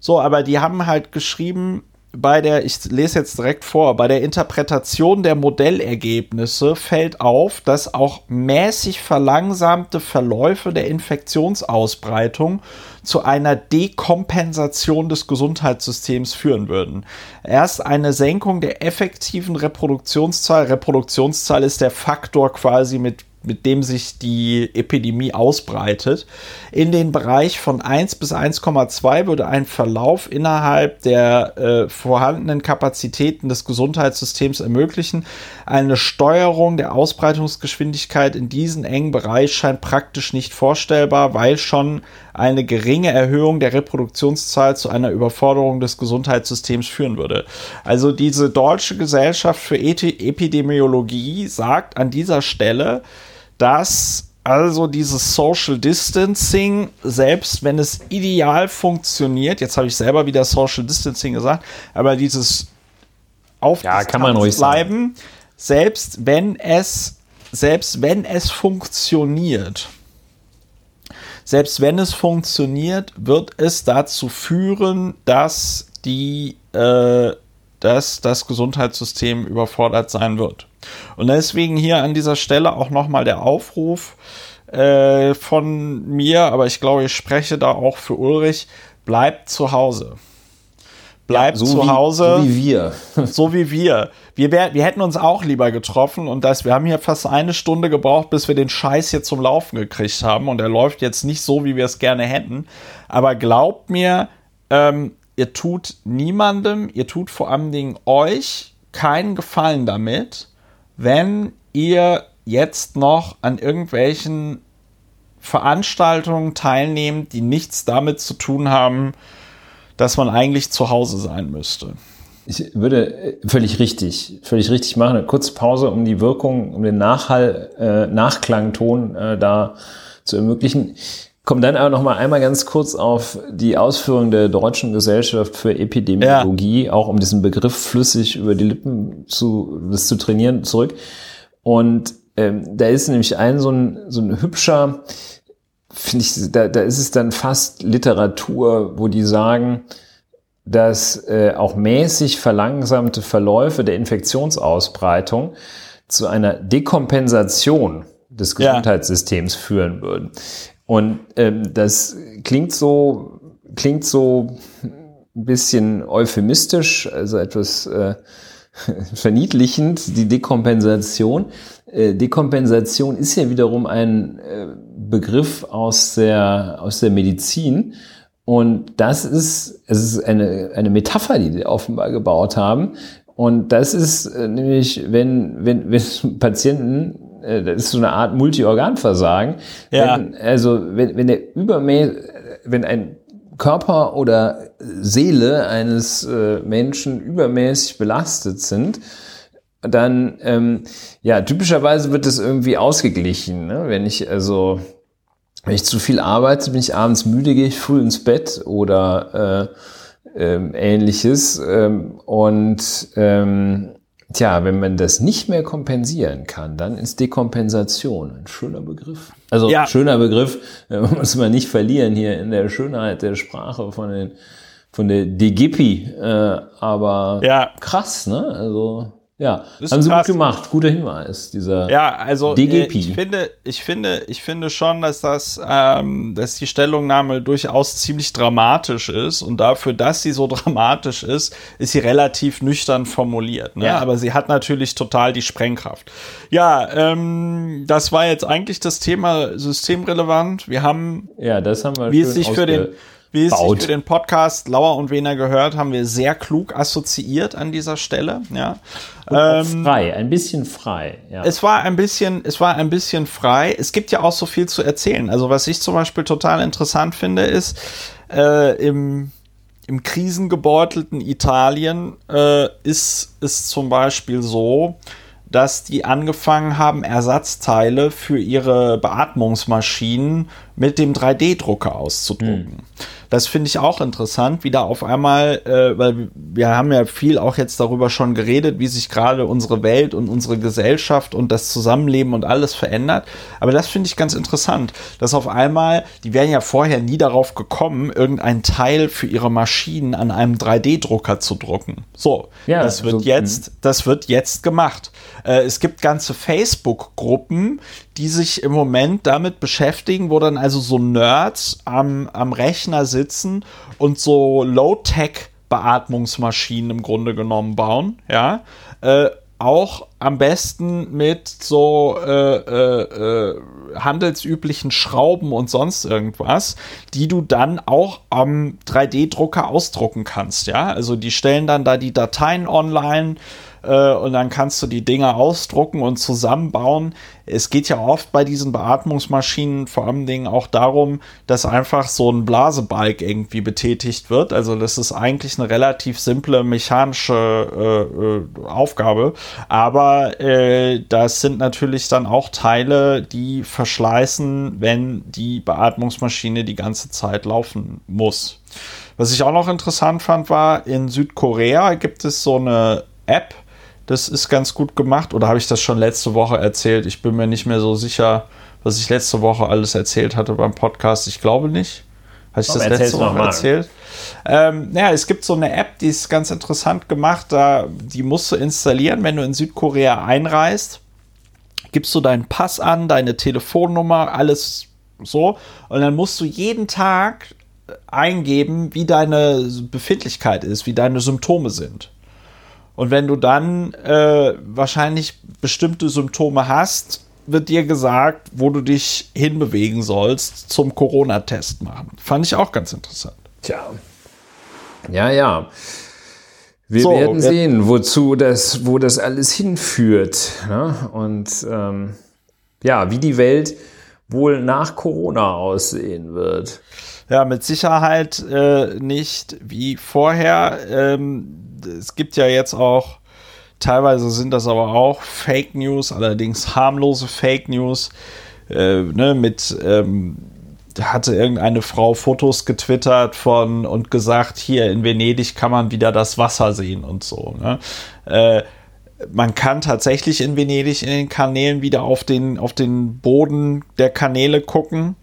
S1: So, aber die haben halt geschrieben, bei der, ich lese jetzt direkt vor, bei der Interpretation der Modellergebnisse fällt auf, dass auch mäßig verlangsamte Verläufe der Infektionsausbreitung zu einer Dekompensation des Gesundheitssystems führen würden. Erst eine Senkung der effektiven Reproduktionszahl, Reproduktionszahl ist der Faktor quasi mit mit dem sich die Epidemie ausbreitet. In den Bereich von 1 bis 1,2 würde ein Verlauf innerhalb der äh, vorhandenen Kapazitäten des Gesundheitssystems ermöglichen. Eine Steuerung der Ausbreitungsgeschwindigkeit in diesen engen Bereich scheint praktisch nicht vorstellbar, weil schon eine geringe Erhöhung der Reproduktionszahl zu einer Überforderung des Gesundheitssystems führen würde. Also diese Deutsche Gesellschaft für Epidemiologie sagt an dieser Stelle, dass also dieses Social Distancing, selbst wenn es ideal funktioniert, jetzt habe ich selber wieder Social Distancing gesagt, aber dieses
S2: auf ja, kann man ruhig
S1: bleiben, sagen. selbst wenn es selbst wenn es funktioniert, selbst wenn es funktioniert, wird es dazu führen, dass die äh, dass das Gesundheitssystem überfordert sein wird. Und deswegen hier an dieser Stelle auch nochmal der Aufruf äh, von mir, aber ich glaube, ich spreche da auch für Ulrich, bleibt zu Hause. Bleibt ja, so zu
S2: wie,
S1: Hause.
S2: So wie wir.
S1: so wie wir. Wir, wär, wir hätten uns auch lieber getroffen und das, wir haben hier fast eine Stunde gebraucht, bis wir den Scheiß hier zum Laufen gekriegt haben und er läuft jetzt nicht so, wie wir es gerne hätten. Aber glaubt mir, ähm, ihr tut niemandem, ihr tut vor allen Dingen euch keinen Gefallen damit, wenn ihr jetzt noch an irgendwelchen Veranstaltungen teilnehmt, die nichts damit zu tun haben, dass man eigentlich zu Hause sein müsste.
S2: Ich würde äh, völlig richtig, völlig richtig machen. Eine kurze Pause, um die Wirkung, um den Nachhall, äh, Nachklangton äh, da zu ermöglichen. Komm dann aber noch mal einmal ganz kurz auf die Ausführung der Deutschen Gesellschaft für Epidemiologie, ja. auch um diesen Begriff flüssig über die Lippen zu, das zu trainieren, zurück. Und ähm, da ist nämlich ein so ein, so ein hübscher, finde ich, da, da ist es dann fast Literatur, wo die sagen, dass äh, auch mäßig verlangsamte Verläufe der Infektionsausbreitung zu einer Dekompensation des Gesundheitssystems ja. führen würden. Und ähm, das klingt so, klingt so ein bisschen euphemistisch, also etwas äh, verniedlichend, die Dekompensation. Äh, Dekompensation ist ja wiederum ein äh, Begriff aus der, aus der Medizin. Und das ist, es ist eine, eine Metapher, die die offenbar gebaut haben. Und das ist äh, nämlich, wenn, wenn, wenn Patienten, äh, das ist so eine Art Multiorganversagen. Ja. Wenn, also, wenn, wenn der übermäß, wenn ein Körper oder Seele eines äh, Menschen übermäßig belastet sind, dann ähm, ja typischerweise wird das irgendwie ausgeglichen. Ne? Wenn ich also wenn ich zu viel arbeite, bin ich abends müde, gehe ich früh ins Bett oder äh, äh, ähnliches. Ähm, und ähm, tja, wenn man das nicht mehr kompensieren kann, dann ist Dekompensation ein schöner Begriff. Also ja. schöner Begriff, äh, muss man nicht verlieren hier in der Schönheit der Sprache von den von der DGPI, äh, aber ja. krass, ne? Also ja, haben sie krass. gut gemacht. Guter Hinweis, dieser
S1: ja, also, DGP. Äh, ich finde, ich finde, ich finde schon, dass das, ähm, dass die Stellungnahme durchaus ziemlich dramatisch ist und dafür, dass sie so dramatisch ist, ist sie relativ nüchtern formuliert. Ne? Ja. Aber sie hat natürlich total die Sprengkraft. Ja, ähm, das war jetzt eigentlich das Thema systemrelevant. Wir haben,
S2: ja, das haben wir
S1: wie es sich für den wie es sich für den Podcast Lauer und Wener gehört, haben wir sehr klug assoziiert an dieser Stelle. Ja.
S2: Ähm, frei, ein bisschen frei.
S1: Ja. Es war ein bisschen, es war ein bisschen frei. Es gibt ja auch so viel zu erzählen. Also was ich zum Beispiel total interessant finde, ist äh, im im krisengebeutelten Italien äh, ist es zum Beispiel so, dass die angefangen haben, Ersatzteile für ihre Beatmungsmaschinen mit dem 3D-Drucker auszudrucken. Hm. Das finde ich auch interessant, wie da auf einmal, äh, weil wir haben ja viel auch jetzt darüber schon geredet, wie sich gerade unsere Welt und unsere Gesellschaft und das Zusammenleben und alles verändert. Aber das finde ich ganz interessant, dass auf einmal, die wären ja vorher nie darauf gekommen, irgendein Teil für ihre Maschinen an einem 3D-Drucker zu drucken. So, ja, das wird so, jetzt, hm. das wird jetzt gemacht. Äh, es gibt ganze Facebook-Gruppen, die sich im Moment damit beschäftigen, wo dann also so Nerds am, am Rechner sitzen und so Low-Tech-Beatmungsmaschinen im Grunde genommen bauen, ja. Äh, auch am besten mit so äh, äh, äh, handelsüblichen Schrauben und sonst irgendwas, die du dann auch am 3D-Drucker ausdrucken kannst, ja. Also die stellen dann da die Dateien online äh, und dann kannst du die Dinger ausdrucken und zusammenbauen. Es geht ja oft bei diesen Beatmungsmaschinen vor allem Dingen auch darum, dass einfach so ein Blasebalg irgendwie betätigt wird. Also das ist eigentlich eine relativ simple mechanische äh, äh, Aufgabe, aber äh, das sind natürlich dann auch Teile, die verschleißen, wenn die Beatmungsmaschine die ganze Zeit laufen muss. Was ich auch noch interessant fand, war, in Südkorea gibt es so eine App, das ist ganz gut gemacht. Oder habe ich das schon letzte Woche erzählt? Ich bin mir nicht mehr so sicher, was ich letzte Woche alles erzählt hatte beim Podcast. Ich glaube nicht. Habe ich das letzte Woche erzählt? Ähm, ja, es gibt so eine App, die ist ganz interessant gemacht. Da, die musst du installieren, wenn du in Südkorea einreist. Gibst du deinen Pass an, deine Telefonnummer, alles so. Und dann musst du jeden Tag eingeben, wie deine Befindlichkeit ist, wie deine Symptome sind. Und wenn du dann äh, wahrscheinlich bestimmte Symptome hast, wird dir gesagt, wo du dich hinbewegen sollst zum Corona-Test machen. Fand ich auch ganz interessant.
S2: Tja. Ja, ja. Wir
S1: So,
S2: werden
S1: jetzt-
S2: sehen, wozu das, wo das alles hinführt. Ne? Und ähm, ja, wie die Welt wohl nach Corona aussehen wird.
S1: Ja, mit Sicherheit äh, nicht wie vorher. Ähm, es gibt ja jetzt auch, teilweise sind das aber auch Fake News, allerdings harmlose Fake News, äh, ne, mit, ähm, hatte irgendeine Frau Fotos getwittert von und gesagt, hier in Venedig kann man wieder das Wasser sehen und so. Ne? Äh, man kann tatsächlich in Venedig in den Kanälen wieder auf den, auf den Boden der Kanäle gucken.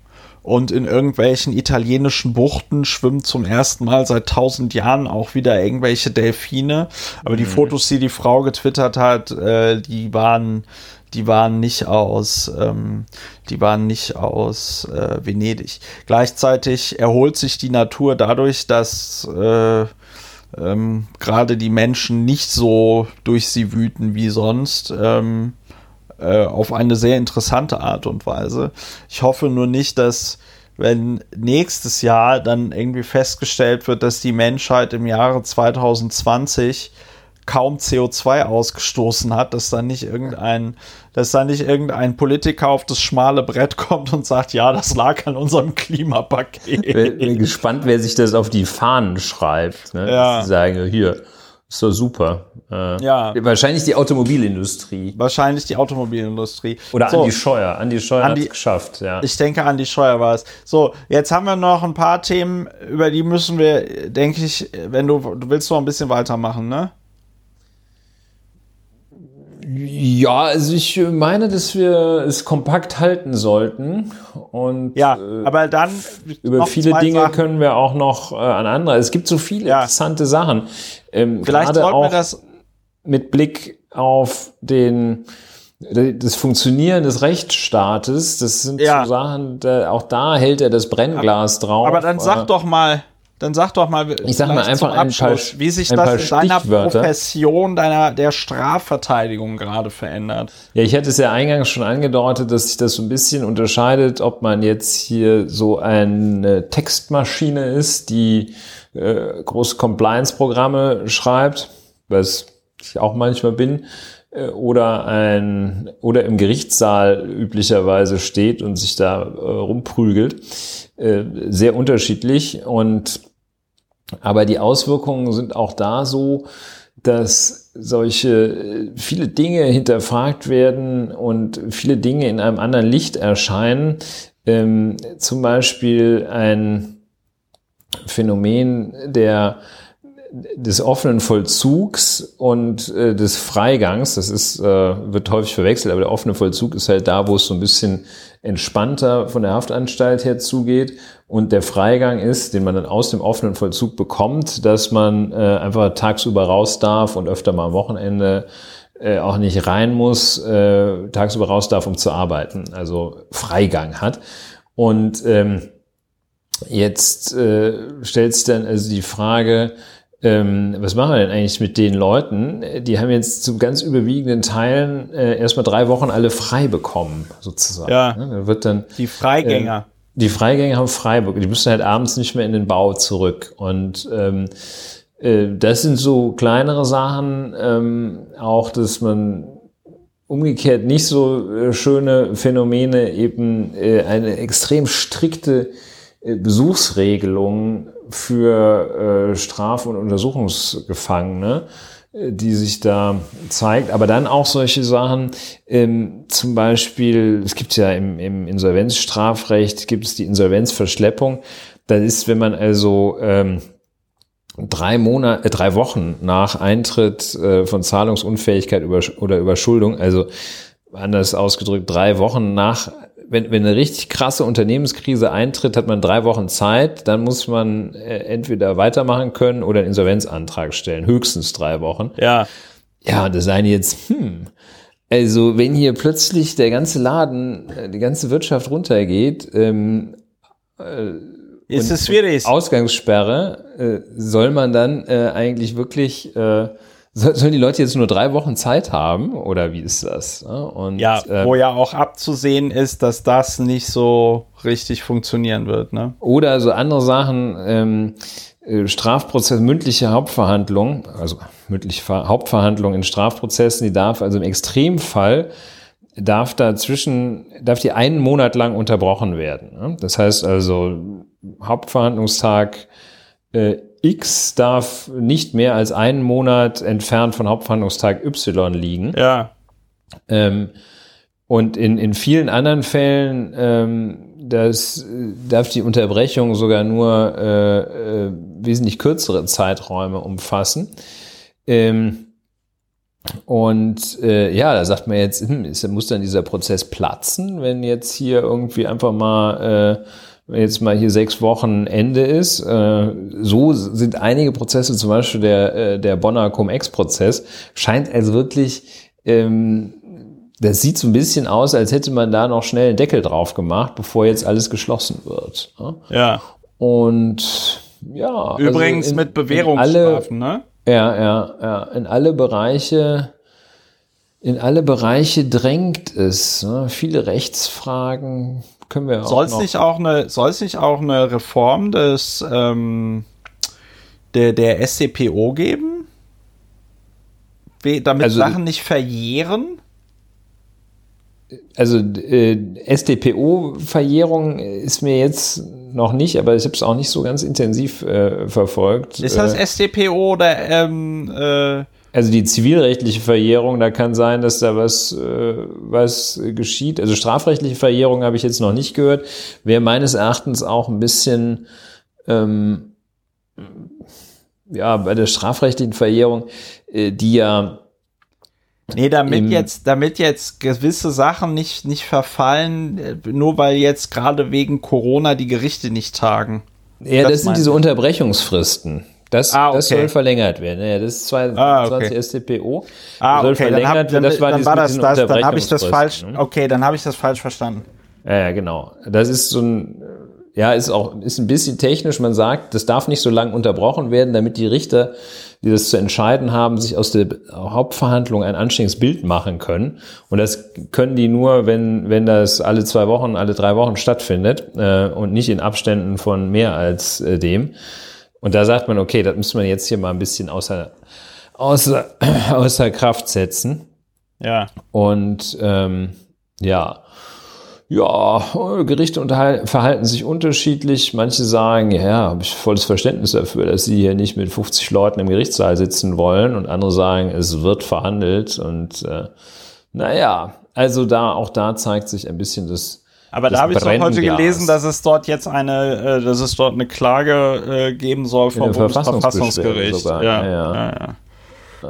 S1: Und in irgendwelchen italienischen Buchten schwimmen zum ersten Mal seit tausend Jahren auch wieder irgendwelche Delfine. Aber die Fotos, die die Frau getwittert hat, äh, die waren, die waren nicht aus, ähm, die waren nicht aus äh, Venedig. Gleichzeitig erholt sich die Natur dadurch, dass äh, ähm, gerade die Menschen nicht so durch sie wüten wie sonst. Ähm, äh, auf eine sehr interessante Art und Weise. Ich hoffe nur nicht, dass wenn nächstes Jahr dann irgendwie festgestellt wird, dass die Menschheit im Jahre 2020 kaum CO2 ausgestoßen hat, dass dann nicht irgendein, dass dann nicht irgendein Politiker auf das schmale Brett kommt und sagt, ja, das lag an unserem Klimapaket.
S2: Bin bin gespannt, wer sich das auf die Fahnen schreibt. Ne?
S1: Ja.
S2: Dass sie sagen, hier, ist doch super. Äh,
S1: Ja.
S2: Wahrscheinlich die Automobilindustrie.
S1: Wahrscheinlich die Automobilindustrie.
S2: Oder
S1: So.
S2: Andi Scheuer. Andi Scheuer hat es geschafft, ja.
S1: Ich denke, Andi Scheuer war es. So, jetzt haben wir noch ein paar Themen, über die müssen wir, denke ich, wenn du, du willst noch ein bisschen weitermachen, ne?
S2: Ja, also ich meine, dass wir es kompakt halten sollten. Und
S1: Ja,
S2: äh,
S1: aber dann
S2: über viele Dinge
S1: Sachen.
S2: können wir auch noch äh, an andere. Es gibt so viele
S1: Ja.
S2: interessante Sachen. Ähm,
S1: Vielleicht
S2: gerade auch
S1: das.
S2: mit Blick auf den das Funktionieren des Rechtsstaates. Das sind
S1: Ja.
S2: so Sachen, da, auch da hält er das Brennglas drauf.
S1: Aber dann
S2: Äh,
S1: sag doch mal, dann sag doch mal,
S2: Ich sag mal einfach ein paar-
S1: Abschluss, wie sich das
S2: paar
S1: in deiner. Profession deiner der Strafverteidigung gerade verändert.
S2: Ja, ich hatte es ja eingangs schon angedeutet, dass sich das so ein bisschen unterscheidet, ob man jetzt hier so eine Textmaschine ist, die äh, große Compliance-Programme schreibt, was ich auch manchmal bin, oder ein oder im Gerichtssaal üblicherweise steht und sich da äh, rumprügelt. Äh, sehr unterschiedlich und aber die Auswirkungen sind auch da so, dass solche äh, viele Dinge hinterfragt werden und viele Dinge in einem anderen Licht erscheinen. Ähm, zum Beispiel ein Phänomen der des offenen Vollzugs und äh, des Freigangs, das ist, äh, wird häufig verwechselt, aber der offene Vollzug ist halt da, wo es so ein bisschen entspannter von der Haftanstalt her zugeht. Und der Freigang ist, den man dann aus dem offenen Vollzug bekommt, dass man äh, einfach tagsüber raus darf und öfter mal am Wochenende äh, auch nicht rein muss, äh, tagsüber raus darf, um zu arbeiten, also Freigang hat. Und ähm, jetzt äh, stellt sich dann also die Frage, ähm, was machen wir denn eigentlich mit den Leuten? Die haben jetzt zu ganz überwiegenden Teilen äh, erstmal drei Wochen alle frei bekommen, sozusagen.
S1: Ja.
S2: Ne, Da wird dann
S1: Die Freigänger.
S2: die Freigänger haben Freiburg, die müssen halt abends nicht mehr in den Bau zurück. Und ähm, äh, das sind so kleinere Sachen, ähm, auch dass man umgekehrt nicht so äh, schöne Phänomene, eben äh, eine extrem strikte äh, Besuchsregelung für äh, Straf- und Untersuchungsgefangene, äh, die sich da zeigt. Aber dann auch solche Sachen, ähm, zum Beispiel, es gibt ja im, im Insolvenzstrafrecht, gibt es die Insolvenzverschleppung. Das ist, wenn man also ähm, drei Monate, äh, drei Wochen nach Eintritt äh, von Zahlungsunfähigkeit über, oder Überschuldung, also anders ausgedrückt, drei Wochen nach, wenn, wenn eine richtig krasse Unternehmenskrise eintritt, hat man drei Wochen Zeit, dann muss man äh, entweder weitermachen können oder einen Insolvenzantrag stellen, höchstens drei Wochen.
S1: Ja.
S2: Ja, und da sagen die jetzt, hm, also wenn hier plötzlich der ganze Laden, äh, die ganze Wirtschaft runtergeht, ähm,
S1: Ist es schwierig.
S2: Ausgangssperre, äh, soll man dann äh, eigentlich wirklich, äh, sollen die Leute jetzt nur drei Wochen Zeit haben oder wie ist das? Ja, Und,
S1: Ja,
S2: äh,
S1: wo ja auch abzusehen ist, dass das nicht so richtig funktionieren wird, ne?
S2: Oder so andere Sachen, ähm, äh, Strafprozess, mündliche Hauptverhandlung, also mündliche Hauptverhandlung in Strafprozessen, die darf also im Extremfall darf dazwischen, darf die einen Monat lang unterbrochen werden. Das heißt also, Hauptverhandlungstag äh, X darf nicht mehr als einen Monat entfernt von Hauptverhandlungstag Y liegen.
S1: Ja.
S2: Ähm, und in, in vielen anderen Fällen ähm, das darf die Unterbrechung sogar nur äh, äh, wesentlich kürzere Zeiträume umfassen. Ähm, und äh, ja, da sagt man jetzt, hm, ist, muss dann dieser Prozess platzen, wenn jetzt hier irgendwie einfach mal äh, jetzt mal hier sechs Wochen Ende ist. Äh, so sind einige Prozesse, zum Beispiel der, äh, der Bonner Cum-Ex-Prozess, scheint also wirklich, ähm, das sieht so ein bisschen aus, als hätte man da noch schnell einen Deckel drauf gemacht, bevor jetzt alles geschlossen wird.
S1: Ne? Ja.
S2: Und ja.
S1: Also Übrigens also in, mit Bewährungsstrafen, ne?
S2: Ja, ja, ja. In alle Bereiche, in alle Bereiche drängt es. Ne? Viele Rechtsfragen können wir auch.
S1: Soll es nicht auch eine, soll es nicht auch eine Reform des ähm, der, der SCPO geben? Damit also, Sachen nicht verjähren?
S2: Also äh, SDPO-Verjährung ist mir jetzt noch nicht, aber ich habe es auch nicht so ganz intensiv äh, verfolgt.
S1: Ist das äh, SDPO oder ähm, äh
S2: also die zivilrechtliche Verjährung, da kann sein, dass da was, äh, was geschieht. Also strafrechtliche Verjährung habe ich jetzt noch nicht gehört. Wäre meines Erachtens auch ein bisschen ähm, ja bei der strafrechtlichen Verjährung, äh, die ja
S1: Nee, damit jetzt, damit jetzt gewisse Sachen nicht, nicht verfallen, äh, nur weil jetzt gerade wegen Corona die Gerichte nicht tagen.
S2: Ja, das, das sind diese Unterbrechungsfristen. Das, ah, okay. das soll verlängert werden. Ja, das ist 22 ah, okay. StPO.
S1: Ah, soll okay. verlängert dann hab, werden. Das war, dann war das, das dann habe ich das falsch. Ne? Okay, dann habe ich das falsch verstanden.
S2: Ja, ja, genau. Das ist so ein ja, ist auch ist ein bisschen technisch. Man sagt, das darf nicht so lang unterbrochen werden, damit die Richter, die das zu entscheiden haben, sich aus der Hauptverhandlung ein anständiges Bild machen können. Und das können die nur, wenn wenn das alle zwei Wochen, alle drei Wochen stattfindet äh, und nicht in Abständen von mehr als äh, dem. Und da sagt man, okay, das müssen wir jetzt hier mal ein bisschen außer außer außer Kraft setzen.
S1: Ja.
S2: Und ähm, ja ja, Gerichte verhalten sich unterschiedlich. Manche sagen, ja, habe ich volles Verständnis dafür, dass sie hier nicht mit 50 Leuten im Gerichtssaal sitzen wollen. Und andere sagen, es wird verhandelt. Und äh, naja, also da auch da zeigt sich ein bisschen das.
S1: Aber da habe ich doch heute gelesen, dass es dort jetzt eine, äh, dass es dort eine Klage äh, geben soll vom Bundesverfassungsgericht. Ja, ja, ja.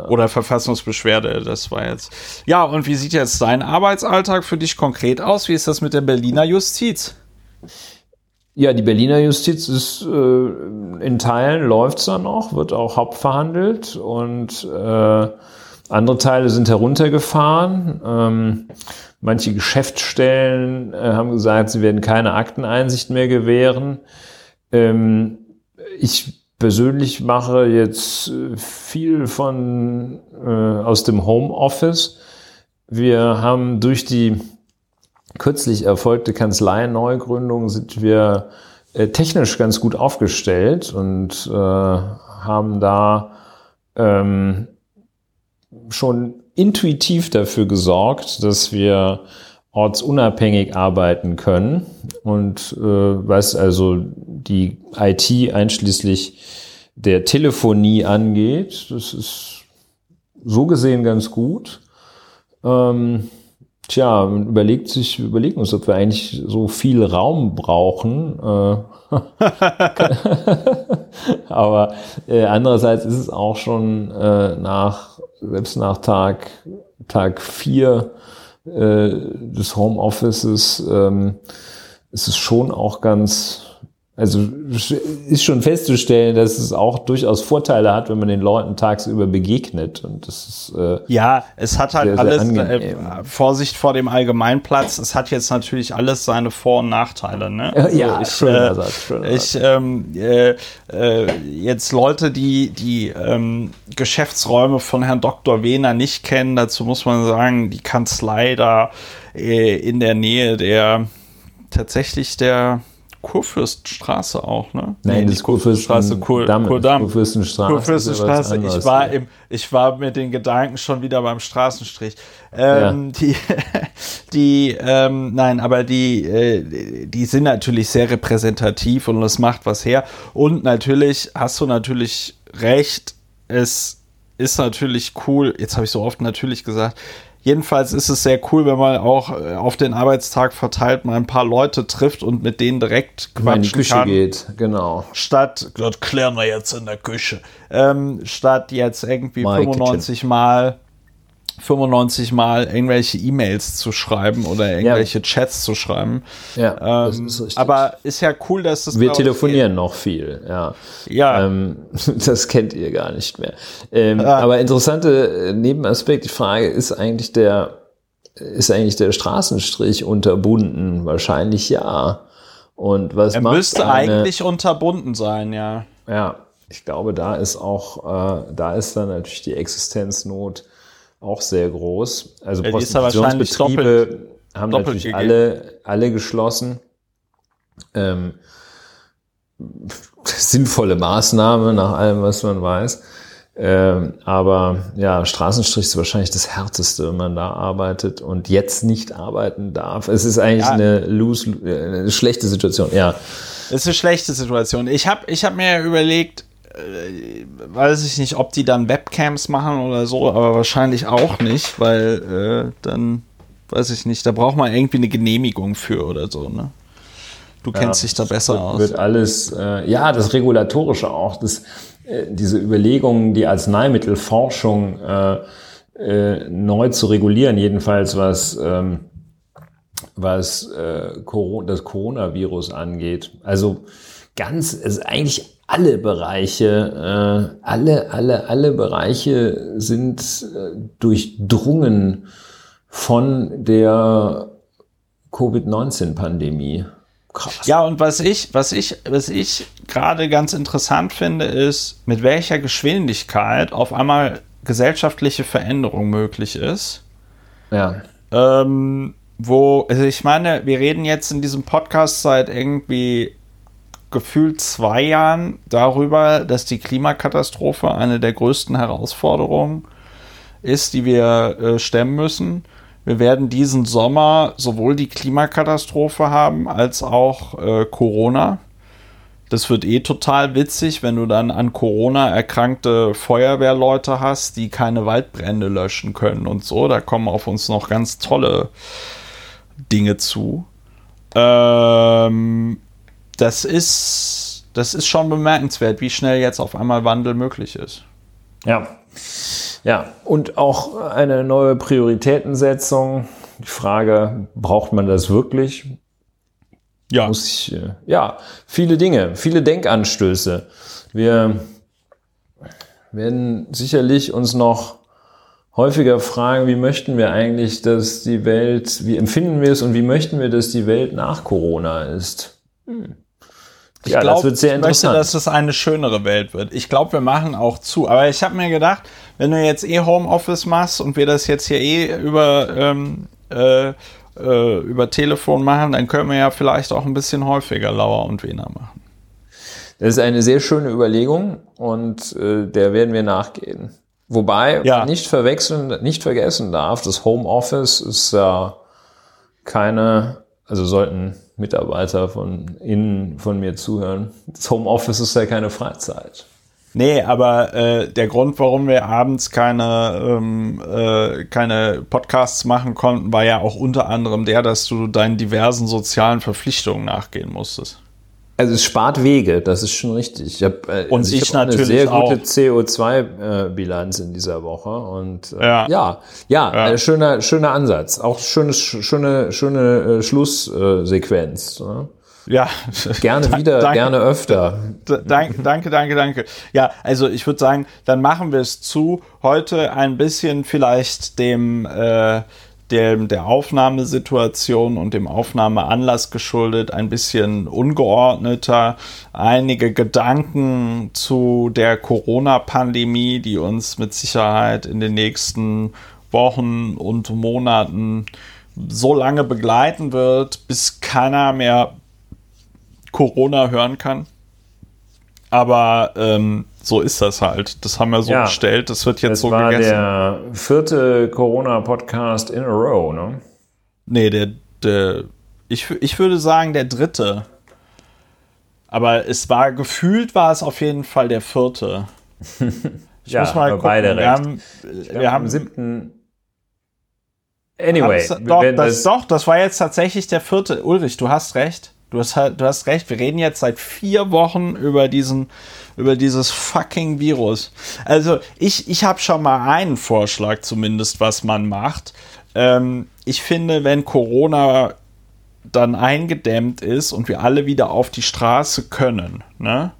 S1: Oder Verfassungsbeschwerde, das war jetzt. Ja, und wie sieht jetzt dein Arbeitsalltag für dich konkret aus? Wie ist das mit der Berliner Justiz?
S2: Ja, die Berliner Justiz ist äh, in Teilen läuft's da noch, wird auch hauptverhandelt und äh, andere Teile sind heruntergefahren. Ähm, manche Geschäftsstellen äh, haben gesagt, sie werden keine Akteneinsicht mehr gewähren. Ähm, ich persönlich mache jetzt äh, viel von äh, aus dem Homeoffice. Wir haben durch die kürzlich erfolgte Kanzlei-Neugründung sind wir äh, technisch ganz gut aufgestellt und äh, haben da ähm, schon intuitiv dafür gesorgt, dass wir ortsunabhängig arbeiten können und äh, was also die IT einschließlich der Telefonie angeht, das ist so gesehen ganz gut. Ähm, tja, man überlegt sich, wir überlegen uns, ob wir eigentlich so viel Raum brauchen. Äh, Aber äh, andererseits ist es auch schon äh, nach, selbst nach Tag, Tag vier äh, des Homeoffices ähm, ist es schon auch ganz, also ist schon festzustellen, dass es auch durchaus Vorteile hat, wenn man den Leuten tagsüber begegnet. Und das ist
S1: äh, ja, es hat halt sehr, alles sehr äh, Vorsicht vor dem Allgemeinplatz. Es hat jetzt natürlich alles seine Vor- und Nachteile. Ne?
S2: Also ja, ich, schöner
S1: äh, Satz, schöner ich ähm, äh, äh, jetzt Leute, die die ähm, Geschäftsräume von Herrn Dr. Wehner nicht kennen, dazu muss man sagen, die Kanzlei da äh, in der Nähe der tatsächlich der Kurfürstenstraße auch, ne?
S2: Nein, nee, das Kurfürstenstraße, Kur,
S1: Kurdamm.
S2: Kurfürstenstraße.
S1: Kurfürstenstraße. Ich war, im, ich war mit den Gedanken schon wieder beim Straßenstrich. Ähm, ja. Die, die ähm, nein, aber die, äh, die sind natürlich sehr repräsentativ und es macht was her. Und natürlich hast du natürlich recht, es ist natürlich cool, jetzt habe ich so oft natürlich gesagt, Jedenfalls ist es sehr cool, wenn man auch äh, auf den Arbeitstag verteilt mal ein paar Leute trifft und mit denen direkt
S2: quatschen in die Küche kann. geht, genau.
S1: Statt, das klären wir jetzt in der Küche, ähm, statt jetzt irgendwie My 95 Kitchen. Mal 95 Mal irgendwelche E-Mails zu schreiben oder irgendwelche ja. Chats zu schreiben. Ja, ähm, ist aber ist ja cool, dass das.
S2: Wir telefonieren noch viel, ja.
S1: Ja.
S2: Ähm, das kennt ihr gar nicht mehr. Ähm, ja. Aber interessante äh, Nebenaspekt, die Frage ist eigentlich der, ist eigentlich der Straßenstrich unterbunden? Wahrscheinlich ja. Und was
S1: er macht müsste eine, eigentlich unterbunden sein, ja.
S2: Ja, ich glaube, da ist auch, äh, da ist dann natürlich die Existenznot auch sehr groß. Also ja, Prostitutionsbetriebe haben doppelt natürlich alle, alle geschlossen. Ähm, sinnvolle Maßnahme nach allem, was man weiß. Ähm, aber ja, Straßenstrich ist wahrscheinlich das Härteste, wenn man da arbeitet und jetzt nicht arbeiten darf. Es ist eigentlich ja. eine, loose, eine schlechte Situation, ja.
S1: Es ist eine schlechte Situation. Ich habe ich hab mir überlegt, äh, weiß ich nicht, ob die dann Webcams machen oder so, aber wahrscheinlich auch nicht, weil äh, dann, weiß ich nicht, da braucht man irgendwie eine Genehmigung für oder so, ne? Du kennst ja, dich da besser
S2: wird,
S1: aus.
S2: Wird alles, äh, ja, das Regulatorische auch, das, äh, diese Überlegungen, die Arzneimittelforschung äh, neu zu regulieren, jedenfalls was, ähm, was äh, das Coronavirus angeht. Also ganz, es ist eigentlich alle Bereiche, äh, alle, alle, alle Bereiche sind äh, durchdrungen von der Covid-19-Pandemie.
S1: Krass. Ja, und was ich, was ich, was ich gerade ganz interessant finde, ist, mit welcher Geschwindigkeit auf einmal gesellschaftliche Veränderung möglich ist.
S2: Ja.
S1: Ähm, wo, also ich meine, wir reden jetzt in diesem Podcast seit irgendwie gefühlt zwei Jahren darüber, dass die Klimakatastrophe eine der größten Herausforderungen ist, die wir äh, stemmen müssen. Wir werden diesen Sommer sowohl die Klimakatastrophe haben als auch äh, Corona. Das wird eh total witzig, wenn du dann an Corona erkrankte Feuerwehrleute hast, die keine Waldbrände löschen können und so. Da kommen auf uns noch ganz tolle Dinge zu. Ähm, das ist, das ist schon bemerkenswert, wie schnell jetzt auf einmal Wandel möglich ist.
S2: Ja. Ja, und auch eine neue Prioritätensetzung. Die Frage, braucht man das wirklich? Ja. Muss ich, äh, ja, viele Dinge, viele Denkanstöße. Wir werden sicherlich uns noch häufiger fragen, wie möchten wir eigentlich, dass die Welt, wie empfinden wir es und wie möchten wir, dass die Welt nach Corona ist? Hm.
S1: Ich ja, glaube, ich möchte, dass es eine schönere Welt wird. Ich glaube, wir machen auch zu. Aber ich habe mir gedacht, wenn du jetzt eh Homeoffice machst und wir das jetzt hier eh über, ähm, äh, äh, über Telefon machen, dann können wir ja vielleicht auch ein bisschen häufiger Lauer und Wiener machen.
S2: Das ist eine sehr schöne Überlegung und äh, der werden wir nachgehen. Wobei ja. nicht verwechseln, nicht vergessen darf, das Homeoffice ist ja keine, also sollten Mitarbeiter von innen von mir zuhören. Das Homeoffice ist ja keine Freizeit.
S1: Nee, aber äh, der Grund, warum wir abends keine, ähm, äh, keine Podcasts machen konnten, war ja auch unter anderem der, dass du deinen diversen sozialen Verpflichtungen nachgehen musstest.
S2: Also es spart Wege, das ist schon richtig.
S1: Ich hab, äh, und also ich, ich hab natürlich
S2: eine sehr gute CO2-Bilanz in dieser Woche und
S1: äh, ja,
S2: ja, ja, ja. Äh, schöner schöner Ansatz, auch schönes schöne schöne äh, Schlusssequenz. Ne?
S1: Ja,
S2: gerne wieder, danke, gerne öfter.
S1: Danke, danke, danke, danke. Ja, also ich würde sagen, dann machen wir es zu. Heute ein bisschen vielleicht dem äh, dem, der Aufnahmesituation und dem Aufnahmeanlass geschuldet, ein bisschen ungeordneter. Einige Gedanken zu der Corona-Pandemie, die uns mit Sicherheit in den nächsten Wochen und Monaten so lange begleiten wird, bis keiner mehr Corona hören kann. Aber ähm, so ist das halt. Das haben wir so
S2: Ja.
S1: gestellt. Das wird jetzt
S2: Das
S1: so
S2: war
S1: gegessen.
S2: der vierte Corona-Podcast in a row, ne?
S1: Nee, der, der ich, ich würde sagen der dritte. Aber es war gefühlt war es auf jeden Fall der vierte. Ich
S2: Ja,
S1: muss mal gucken.
S2: beide
S1: wir
S2: recht.
S1: haben,
S2: Wir,
S1: wir
S2: haben siebten. Anyway,
S1: doch,
S2: wenn
S1: das, doch, das war jetzt tatsächlich der vierte. Ulrich, du hast recht. Du hast, halt- du hast recht. Wir reden jetzt seit vier Wochen über diesen, über dieses fucking Virus. Also ich, ich habe schon mal einen Vorschlag zumindest, was man macht. Ähm, ich finde, wenn Corona dann eingedämmt ist und wir alle wieder auf die Straße können, ne,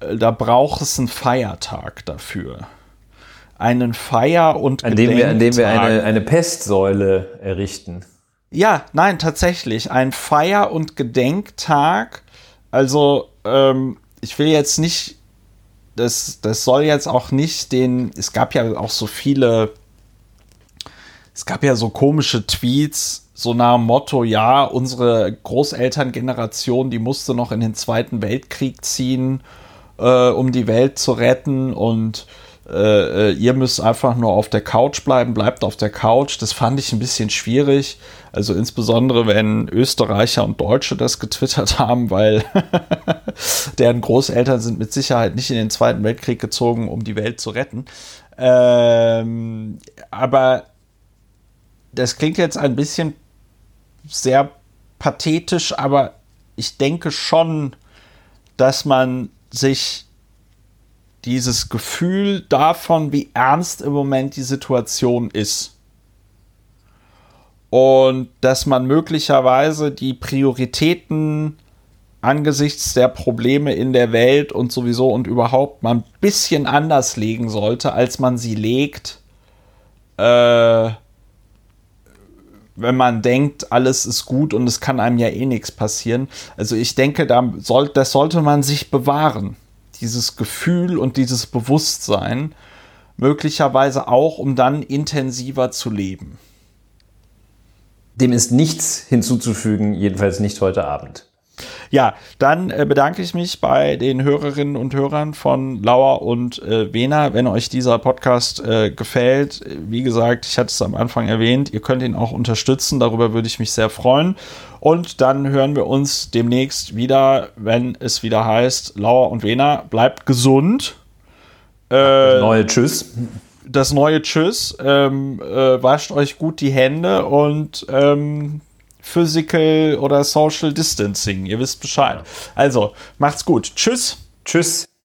S1: äh, da braucht es einen Feiertag dafür. Einen Feier- und
S2: an dem wir, an dem wir eine, eine Pestsäule errichten.
S1: Ja, nein, tatsächlich. Ein Feier- und Gedenktag. Also, ähm, ich will jetzt nicht, das, das soll jetzt auch nicht den, es gab ja auch so viele, es gab ja so komische Tweets, so nach dem Motto, ja, unsere Großelterngeneration, die musste noch in den Zweiten Weltkrieg ziehen, äh, um die Welt zu retten und äh, äh, ihr müsst einfach nur auf der Couch bleiben, bleibt auf der Couch. Das fand ich ein bisschen schwierig. Also insbesondere, wenn Österreicher und Deutsche das getwittert haben, weil deren Großeltern sind mit Sicherheit nicht in den Zweiten Weltkrieg gezogen, um die Welt zu retten. Ähm, aber das klingt jetzt ein bisschen sehr pathetisch, aber ich denke schon, dass man sich dieses Gefühl davon, wie ernst im Moment die Situation ist. Und dass man möglicherweise die Prioritäten angesichts der Probleme in der Welt und sowieso und überhaupt mal ein bisschen anders legen sollte, als man sie legt, äh, wenn man denkt, alles ist gut und es kann einem ja eh nichts passieren. Also ich denke, da soll, das sollte man sich bewahren. Dieses Gefühl und dieses Bewusstsein. Möglicherweise auch, um dann intensiver zu leben.
S2: Dem ist nichts hinzuzufügen, jedenfalls nicht heute Abend.
S1: Ja, dann äh, bedanke ich mich bei den Hörerinnen und Hörern von Lauer und äh, Wena. Wenn euch dieser Podcast äh, gefällt, äh, wie gesagt, ich hatte es am Anfang erwähnt, ihr könnt ihn auch unterstützen. Darüber würde ich mich sehr freuen. Und dann hören wir uns demnächst wieder, wenn es wieder heißt, Lauer und Wena, bleibt gesund. Äh,
S2: Neue Tschüss.
S1: das neue Tschüss. Ähm, äh, wascht euch gut die Hände und ähm, Physical oder Social Distancing. Ihr wisst Bescheid. Also, macht's gut. Tschüss.
S2: Tschüss.